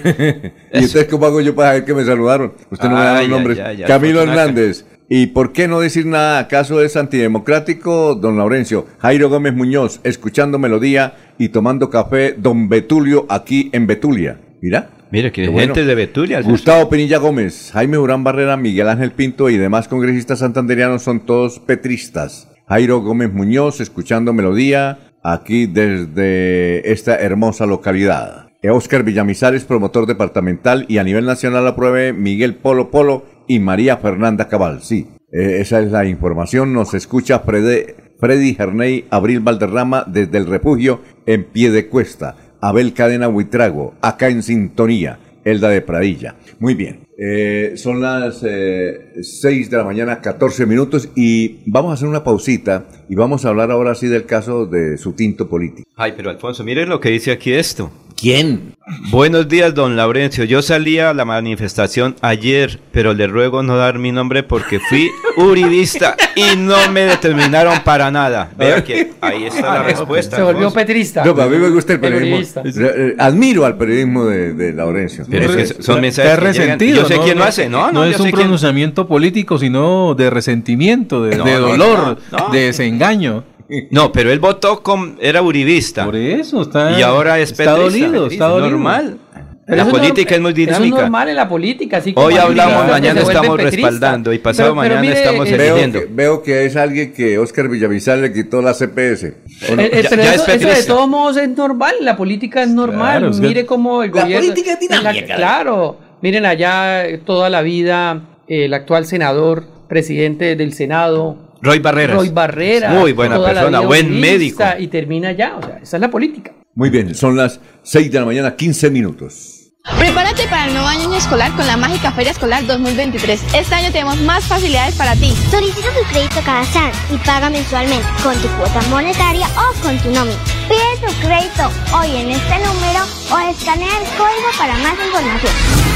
entonces cómo hago yo para saber que me saludaron? Usted no me da Ay, los nombres. Camilo. Hernández. ¿Y por qué no decir nada? ¿Acaso es antidemocrático, don Laurencio? Jairo Gómez Muñoz, escuchando melodía y tomando café, don Betulio, aquí en Betulia. Mira. Mire, que gente bueno. de Betulia. Gustavo Pinilla Gómez, Jaime Durán Barrera, Miguel Ángel Pinto y demás congresistas santanderianos son todos petristas. Jairo Gómez Muñoz, escuchando melodía, aquí desde esta hermosa localidad. Oscar Villamizar es promotor departamental y a nivel nacional apruebe Miguel Polo Polo y María Fernanda Cabal. Sí, eh, esa es la información. Nos escucha Frede- Freddy Herney Abril Valderrama desde el refugio en pie de cuesta. Abel Cadena Huitrago, acá en sintonía. Elda de Pradilla. Muy bien. Eh, son las 6 de la mañana, 14 minutos, y vamos a hacer una pausita y vamos a hablar ahora sí del caso de su tinto político. Ay, pero Alfonso, mire lo que dice aquí esto. ¿Quién? Buenos días, don Laurencio. Yo salí a la manifestación ayer, pero le ruego no dar mi nombre porque fui uribista y no me determinaron para nada. Vea que ahí está la respuesta. Se volvió petrista. No, pero a mí me gusta el periodismo. Eh, Admiro al periodismo de, de Laurencio. Pero es que son mensajes que resentido. Yo sé quién lo hace, ¿no? No, es un quién- pronunciamiento político, sino de resentimiento, de, No, de no, dolor, no, no. de desengaño. No, pero él votó con... Era uribista. Por eso está. Y ahora es está petrista. dolido, está dolido. normal. Pero la política norm- es muy Eso es dinámica. normal en la política. Así como Hoy hablamos, mañana estamos petristas. respaldando y pasado Pero- pero mañana mire, estamos eh, Veo eligiendo. que, veo que es alguien que Oscar Villamizar le quitó la CPS. ¿o no? Eh, eh, Ya- pero ya eso, es eso de petrista. todos modos es normal, la política es normal. Claro, es Mire cómo el La gobierno. política es dinámica, la- claro, miren allá eh, toda la vida eh, el actual senador, presidente del Senado. Roy Barreras. Roy Barreras. Muy buena persona, buen médico. Y termina ya, o sea, esa es la política. Muy bien, son las 6 de la mañana, 15 minutos. Prepárate para el nuevo año escolar con la mágica Feria Escolar 2023. Este año tenemos más facilidades para ti. Solicita tu crédito cada SAN y paga mensualmente con tu cuota monetaria o con tu nómina. Pide tu crédito hoy en este número o escanea el código para más información.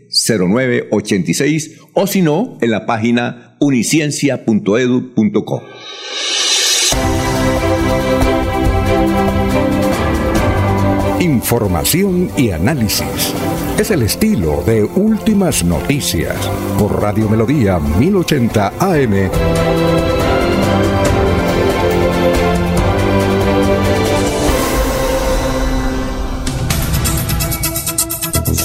o si no, en la página uniciencia.edu.co. Información y análisis. Es el estilo de Últimas Noticias por Radio Melodía 1080 AM.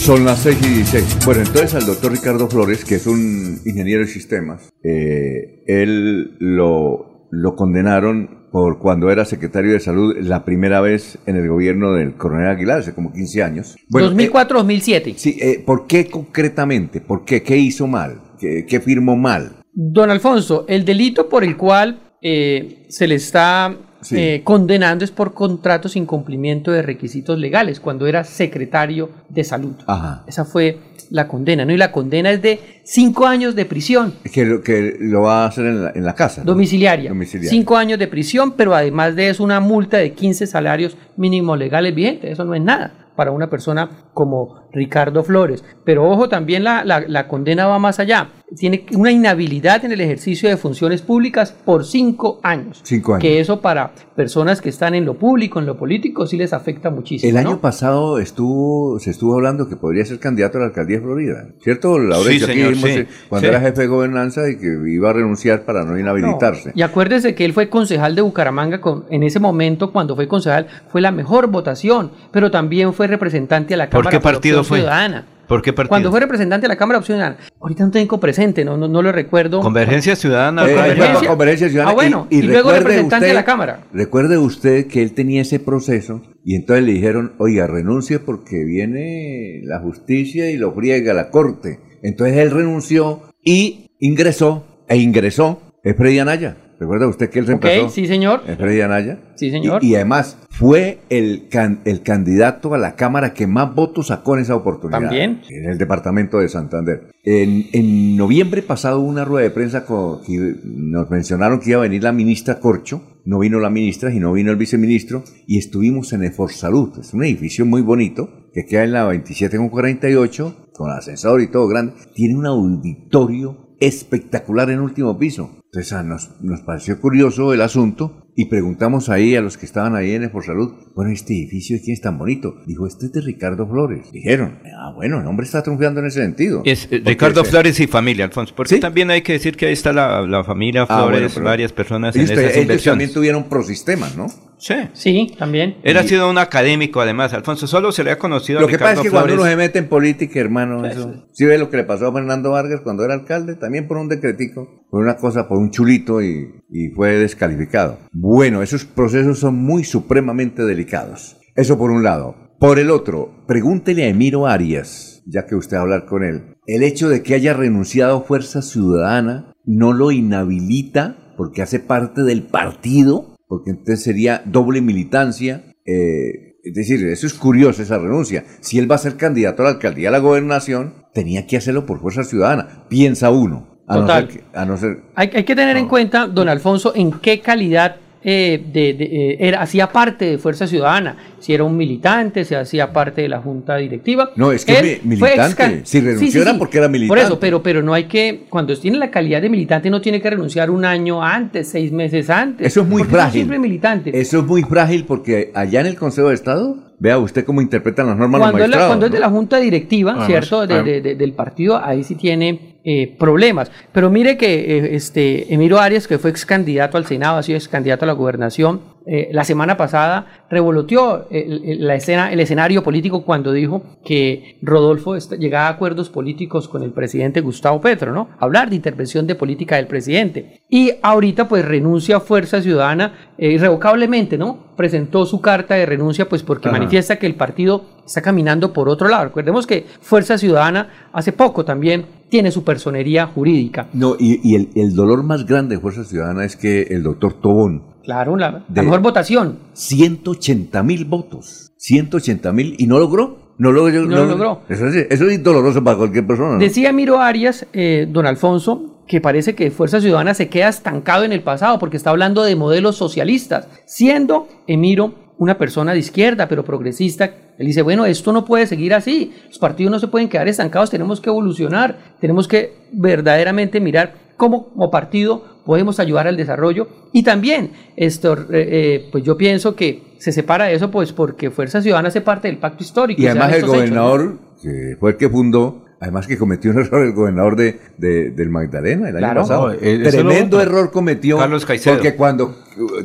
Son las 6 y 16. Bueno, entonces al doctor Ricardo Flores, que es un ingeniero de sistemas, eh, él lo, lo condenaron por cuando era secretario de salud la primera vez en el gobierno del coronel Aguilar, hace como 15 años. Bueno, 2004-2007. Sí, eh, ¿por qué concretamente? ¿Por qué? ¿Qué hizo mal? ¿Qué, qué firmó mal? Don Alfonso, el delito por el cual eh, se le está Sí. eh, condenando es por contratos sin cumplimiento de requisitos legales, cuando era secretario de salud. Ajá. Esa fue la condena, ¿no? Y la condena es de cinco años de prisión Que lo, que lo va a hacer en la, en la casa. ¿no? domiciliaria. Domiciliaria. Cinco años de prisión, pero además de eso una multa de 15 salarios mínimos legales vigentes. Eso no es nada para una persona como Ricardo Flores. Pero ojo, también la, la- la condena va más allá. Tiene una inhabilidad en el ejercicio de funciones públicas por cinco años. Cinco años. Que eso para personas que están en lo público, en lo político, sí les afecta muchísimo. El ¿no? año pasado estuvo, se estuvo hablando que podría ser candidato a la alcaldía de Florida, ¿cierto? Laurencio, Sí, aquí señor, sí. eh, cuando Sí. era jefe de gobernanza y que iba a renunciar para no inhabilitarse. Y acuérdese que él fue concejal de Bucaramanga con, en ese momento, cuando fue concejal, fue la mejor votación, pero también fue representante a la ¿Por Cámara qué partido fue? Ciudadana. ¿Por qué partido? Cuando fue representante de la Cámara Opción Ciudadana. Ahorita no tengo presente, no, no, no lo recuerdo. Convergencia Ciudadana. Eh, Convergencia. fue Convergencia Ciudadana Ah, bueno, y, luego representante de usted- la Cámara. Recuerde usted que él tenía ese proceso y entonces le dijeron, oiga, renuncie porque viene la justicia y lo friega la corte. Entonces él renunció y ingresó, e ingresó, es Freddy Anaya. ¿Recuerda usted que él reemplazó? Ok, sí, señor. Freddy Anaya. Sí, señor. Y, y además fue el, can- el candidato a la Cámara que más votos sacó en esa oportunidad. También. En el departamento de Santander. En, en noviembre pasado hubo una rueda de prensa con, que nos mencionaron que iba a venir la ministra Corcho. No vino la ministra y no vino el viceministro. Y estuvimos en Salud. Es un edificio muy bonito que queda en la 27 con 48, con ascensor y todo grande. Tiene un auditorio espectacular en último piso. Entonces nos, nos pareció curioso el asunto y preguntamos ahí a los que estaban ahí en Salud, bueno, este edificio de quién es tan bonito. Dijo, este es de Ricardo Flores. Dijeron, ah, bueno, el hombre está triunfando en ese sentido. Es eh, Ricardo Flores y familia, Alfonso. Porque también hay que decir que ahí está la, la familia Ah, Flores, bueno, varias personas en esas ellos inversiones. también tuvieron prosistemas, ¿no? Sí. Sí, también. Él ha sido un académico, además, Alfonso. Solo se le ha conocido Lo a que pasa es Ricardo que cuando Flores. uno se mete en política, hermano, eso. Si ve lo que le pasó a Fernando Vargas cuando era alcalde, también por un decretico, por una cosa, por un chulito y, y fue descalificado. Bueno, esos procesos son muy supremamente delicados. Eso por un lado. Por el otro, pregúntele a Emiro Arias, ya que usted va a hablar con él, el hecho de que haya renunciado a Fuerza Ciudadana no lo inhabilita porque hace parte del partido, porque entonces sería doble militancia. eh, es decir, eso es curioso, esa renuncia. Si él va a ser candidato a la alcaldía, a la gobernación, tenía que hacerlo por Fuerza Ciudadana. Piensa uno. A Total. No ser que- a no ser, Hay, hay que tener en cuenta, don Alfonso, en qué calidad eh, de, de- eh, era, hacía parte de Fuerza Ciudadana. Si era un militante, si hacía parte de la junta directiva. No, es que Él militante. Si renunció era porque era Por militante. eso, pero, pero no hay que, cuando tiene la calidad de militante, no tiene que renunciar un año antes, seis meses antes. Eso es muy frágil. militante. Eso es muy frágil porque allá en el Consejo de Estado, vea usted cómo interpretan las normas Cuando, los es, la- cuando es de la junta directiva, Además, ¿cierto? De- de- de- del partido, ahí sí tiene eh, problemas. Pero mire que eh, este Emiro Arias, que fue ex candidato al Senado, ha sido ex candidato a la gobernación, eh, la semana pasada revoloteó el, el- la escena, el escenario político cuando dijo que Rodolfo llegaba a acuerdos políticos con el presidente Gustavo Petro, ¿no? Hablar de intervención de política del presidente. Y ahorita pues renuncia a Fuerza Ciudadana eh, irrevocablemente, ¿no? Presentó su carta de renuncia pues porque Ajá. manifiesta que el partido está caminando por otro lado. Recordemos que Fuerza Ciudadana hace poco también tiene su personería jurídica. No, y, y el, el dolor más grande de Fuerza Ciudadana es que el doctor Tobón, Claro, la, mejor votación. 180 mil votos, 180 mil, y no logró. No, logró, No lo logró. Eso es, eso es doloroso para cualquier persona. ¿no? Decía Miro Arias, eh, don Alfonso, que parece que Fuerza Ciudadana se queda estancado en el pasado porque está hablando de modelos socialistas, siendo Emiro una persona de izquierda, pero progresista. Él dice, bueno, esto no puede seguir así, los partidos no se pueden quedar estancados, tenemos que evolucionar, tenemos que verdaderamente mirar cómo como partido podemos ayudar al desarrollo y también esto, eh, eh, pues yo pienso que se separa de eso pues porque Fuerza Ciudadana hace parte del pacto histórico. Y además el estos hechos, ¿no? gobernador, que fue el que fundó, además que cometió un error el gobernador de, de- del Magdalena el Claro, año pasado. no, Tremendo error cometió. Carlos Caicedo. Porque cuando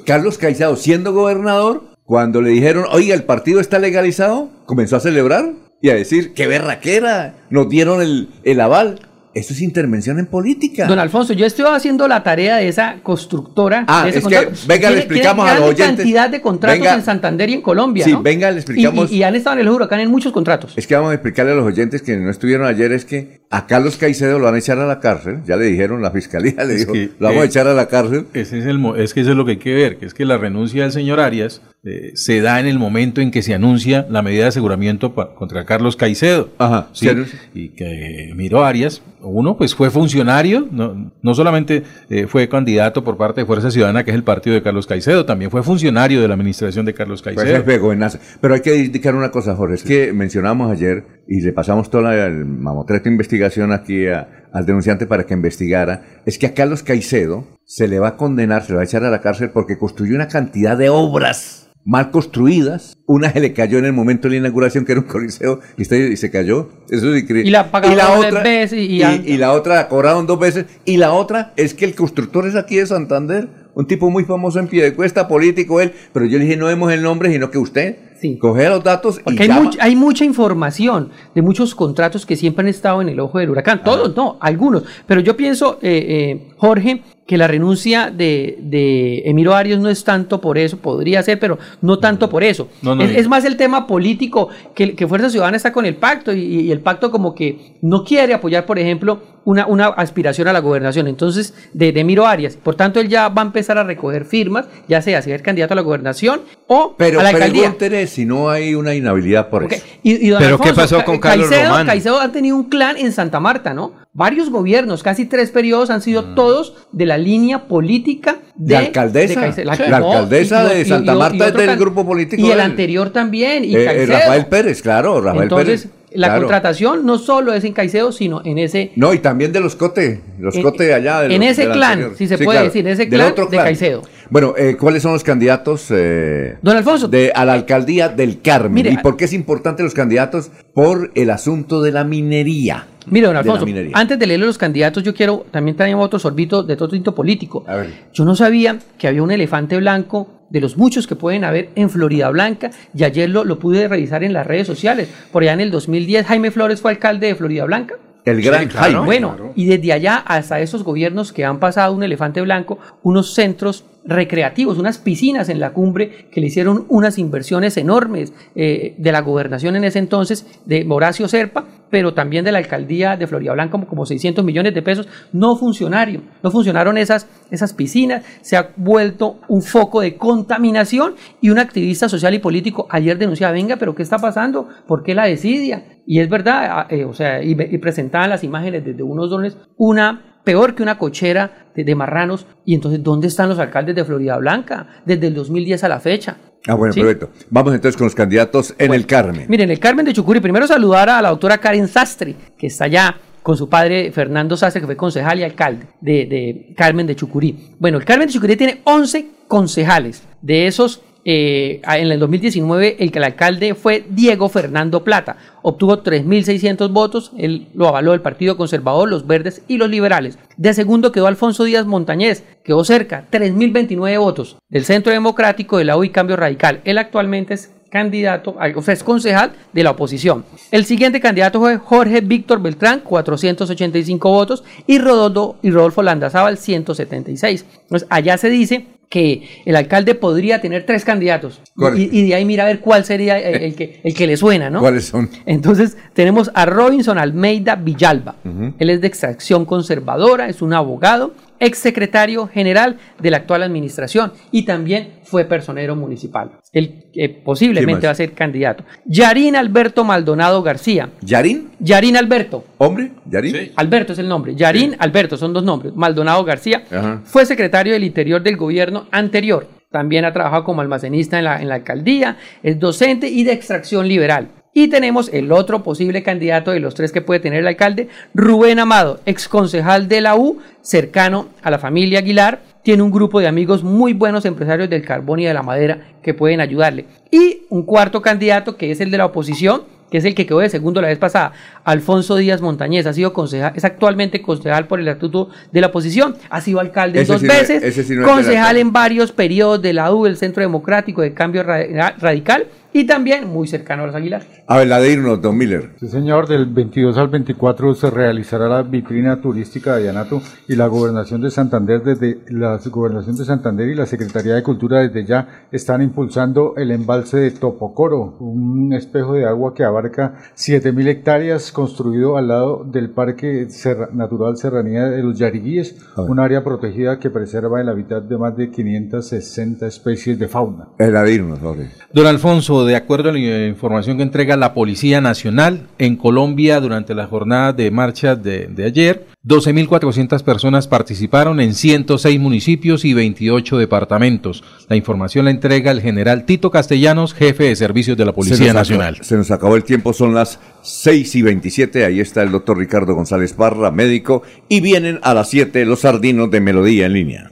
Carlos Caicedo, siendo gobernador, cuando le dijeron, oiga, el partido está legalizado, comenzó a celebrar y a decir, qué berraquera, nos dieron el, el aval. Eso es intervención en política. Don Alfonso, yo estoy haciendo la tarea de esa constructora. Ah, de ese es que, venga, le explicamos a los oyentes. cantidad de contratos Venga. en Santander y en Colombia. Sí, ¿no? venga, le explicamos. Y, y- y han estado en el huracán en muchos contratos. Es que vamos a explicarle a los oyentes que no estuvieron ayer, es que a Carlos Caicedo lo van a echar a la cárcel, ya le dijeron, la fiscalía le Es dijo, que, lo vamos a echar a la cárcel. Ese es, el, es que eso es lo que hay que ver, que es que la renuncia del señor Arias eh, se da en el momento en que se anuncia la medida de aseguramiento pa- contra Carlos Caicedo. Ajá, Sí, y que Miro Arias, uno pues fue funcionario, no, no solamente eh, fue candidato por parte de Fuerza Ciudadana, que es el partido de Carlos Caicedo, también fue funcionario de la administración de Carlos Pues Caicedo. gobernanza. Pero hay que indicar una cosa, Jorge, es que mencionamos ayer y le pasamos toda la el mamotreto de investigación aquí a- al denunciante para que investigara, es que a Carlos Caicedo se le va a condenar, se le va a echar a la cárcel porque construyó una cantidad de obras mal construidas. Una se le cayó en el momento de la inauguración, que era un coliseo, y, y se cayó. Eso es increíble. Y la pagaron dos veces y- y- y- y la otra la cobraron dos veces. Y la otra es que el constructor es aquí de Santander, un tipo muy famoso en Piedecuesta, político él, pero yo le dije, no vemos el nombre, sino que usted coge los datos y Porque hay, much- hay mucha información de muchos contratos que siempre han estado en el ojo del huracán. Todos, no, algunos. Pero yo pienso, eh, eh, Jorge, que la renuncia de, de Emiro Arias no es tanto por eso, podría ser, pero no tanto por eso. No, no, es, no. es más el tema político, que, que Fuerza Ciudadana está con el pacto y, y el pacto como que no quiere apoyar, por ejemplo, una, una aspiración a la gobernación. Entonces, de, de Emiro Arias. Por tanto, él ya va a empezar a recoger firmas, ya sea ser candidato a la gobernación o Pero, a la pero alcaldía. el interés si no hay una inhabilidad por eso. Y, y don Pero, Alfonso, ¿qué pasó Ca- con Carlos Caicedo, Román? Caicedo ha tenido un clan en Santa Marta, ¿no? Varios gobiernos, casi tres periodos han sido Mm. todos de la línea política de La alcaldesa. de Caicedo. La alcaldesa de Santa Marta es del grupo político Y el del- anterior también, y Eh, eh. Rafael Pérez, claro, Rafael Entonces, Pérez. la claro. contratación no solo es en Caicedo, sino en ese No, y también de los Cote, los En- Cote allá. de en ese clan, anterior. si se puede decir, en ese clan de Caicedo. Bueno, eh, ¿cuáles son los candidatos? eh, Don Alfonso. De, a la alcaldía del Carmen. Mire, ¿Y por qué es importante los candidatos? Por el asunto de la minería. Mire, don De Alfonso, minería. antes de leer los candidatos, yo quiero también traer otro sorbito de todo tinto político. A ver. Yo no sabía que había un elefante blanco de los muchos que pueden haber en Florida Blanca y ayer lo, lo pude revisar en las redes sociales. Por allá en el 2010, Jaime Flores fue alcalde de Florida Blanca. El gran Jaime. Bueno, y desde allá hasta esos gobiernos que han pasado un elefante blanco, unos centros recreativos, unas piscinas en la cumbre que le hicieron unas inversiones enormes eh, de la gobernación en ese entonces de Horacio Serpa, pero también de la alcaldía de Florida Blanca, como, como 600 millones de pesos, no funcionaron, no funcionaron esas, esas piscinas, se ha vuelto un foco de contaminación y un activista social y político ayer denunciaba, venga, pero ¿qué está pasando? ¿Por qué la desidia? Y es verdad, ah, eh, o sea, y, y presentaban las imágenes desde unos dones, una peor que una cochera de, de marranos, y entonces, ¿dónde están los alcaldes de Florida Blanca? Desde el 2010 a la fecha. Ah, bueno, ¿Sí? perfecto. Vamos entonces con los candidatos en el Carmen. Miren, el Carmen de Chucuri, primero saludar a la doctora Karen Sastre, que está allá con su padre Fernando Sastre, que fue concejal y alcalde de, de Carmen de Chucurí. Bueno, el Carmen de Chucurí tiene 11 concejales. De esos eh, en el 2019 el el alcalde fue Diego Fernando Plata. Obtuvo 3.600 votos, él lo avaló el Partido Conservador, los Verdes y los Liberales. De segundo quedó Alfonso Díaz Montañez, quedó cerca, 3.029 votos. Del Centro Democrático de la U y Cambio Radical. Él actualmente es candidato, o sea, es concejal de la oposición. El siguiente candidato fue Jorge Víctor Beltrán, 485 votos, y Rodolfo, y Rodolfo Landazábal, 176. Entonces, allá se dice que el alcalde podría tener tres candidatos. Y, y, de ahí mira a ver cuál sería el, que, el que le suena, ¿no? ¿Cuáles son? Entonces tenemos a Robinson Almeida Villalba. Él es de extracción conservadora, es un abogado, exsecretario general de la actual administración y también fue personero municipal. Él eh, posiblemente va a ser candidato. Yarín Alberto Maldonado García. ¿Yarín? Yarín Alberto. ¿Hombre? ¿Yarín? Sí. Alberto es el nombre. Yarín Alberto, son dos nombres. Maldonado García fue secretario del Interior del gobierno anterior. También ha trabajado como almacenista en la, en la alcaldía, es docente y de extracción liberal. Y tenemos el otro posible candidato de los tres que puede tener el alcalde, Rubén Amado, exconcejal de la U, cercano a la familia Aguilar. Tiene un grupo de amigos muy buenos empresarios del carbón y de la madera que pueden ayudarle. Y un cuarto candidato que es el de la oposición, que es el que quedó de segundo la vez pasada, Alfonso Díaz Montañez, ha sido concejal, es actualmente concejal por el estatuto de la oposición, ha sido alcalde dos veces, concejal en varios periodos de la U, del Centro Democrático de Cambio Radical, y también muy cercano a los Aguilar. A ver, la de irnos, don Miller. Sí, señor, del 22 al 24 se realizará la vitrina turística de Llanato y la Gobernación de Santander desde la Gobernación de Santander y la Secretaría de Cultura desde ya están impulsando el embalse de Topocoro, un espejo de agua que abarca 7000 hectáreas construido al lado del Parque Natural Serranía de los Yariguíes, un área protegida que preserva el hábitat de más de 560 especies de fauna. El de irnos, Jorge. Don Alfonso, de acuerdo a la información que entrega la Policía Nacional en Colombia durante la jornada de marcha de, de ayer, 12.400 personas participaron en 106 municipios y 28 departamentos. La información la entrega el general Tito Castellanos, jefe de servicios de la Policía Nacional. se nos acabó el tiempo, son las 6 y 27. Ahí está el doctor Ricardo González Parra, médico, y vienen a las 7 los sardinos de Melodía en línea.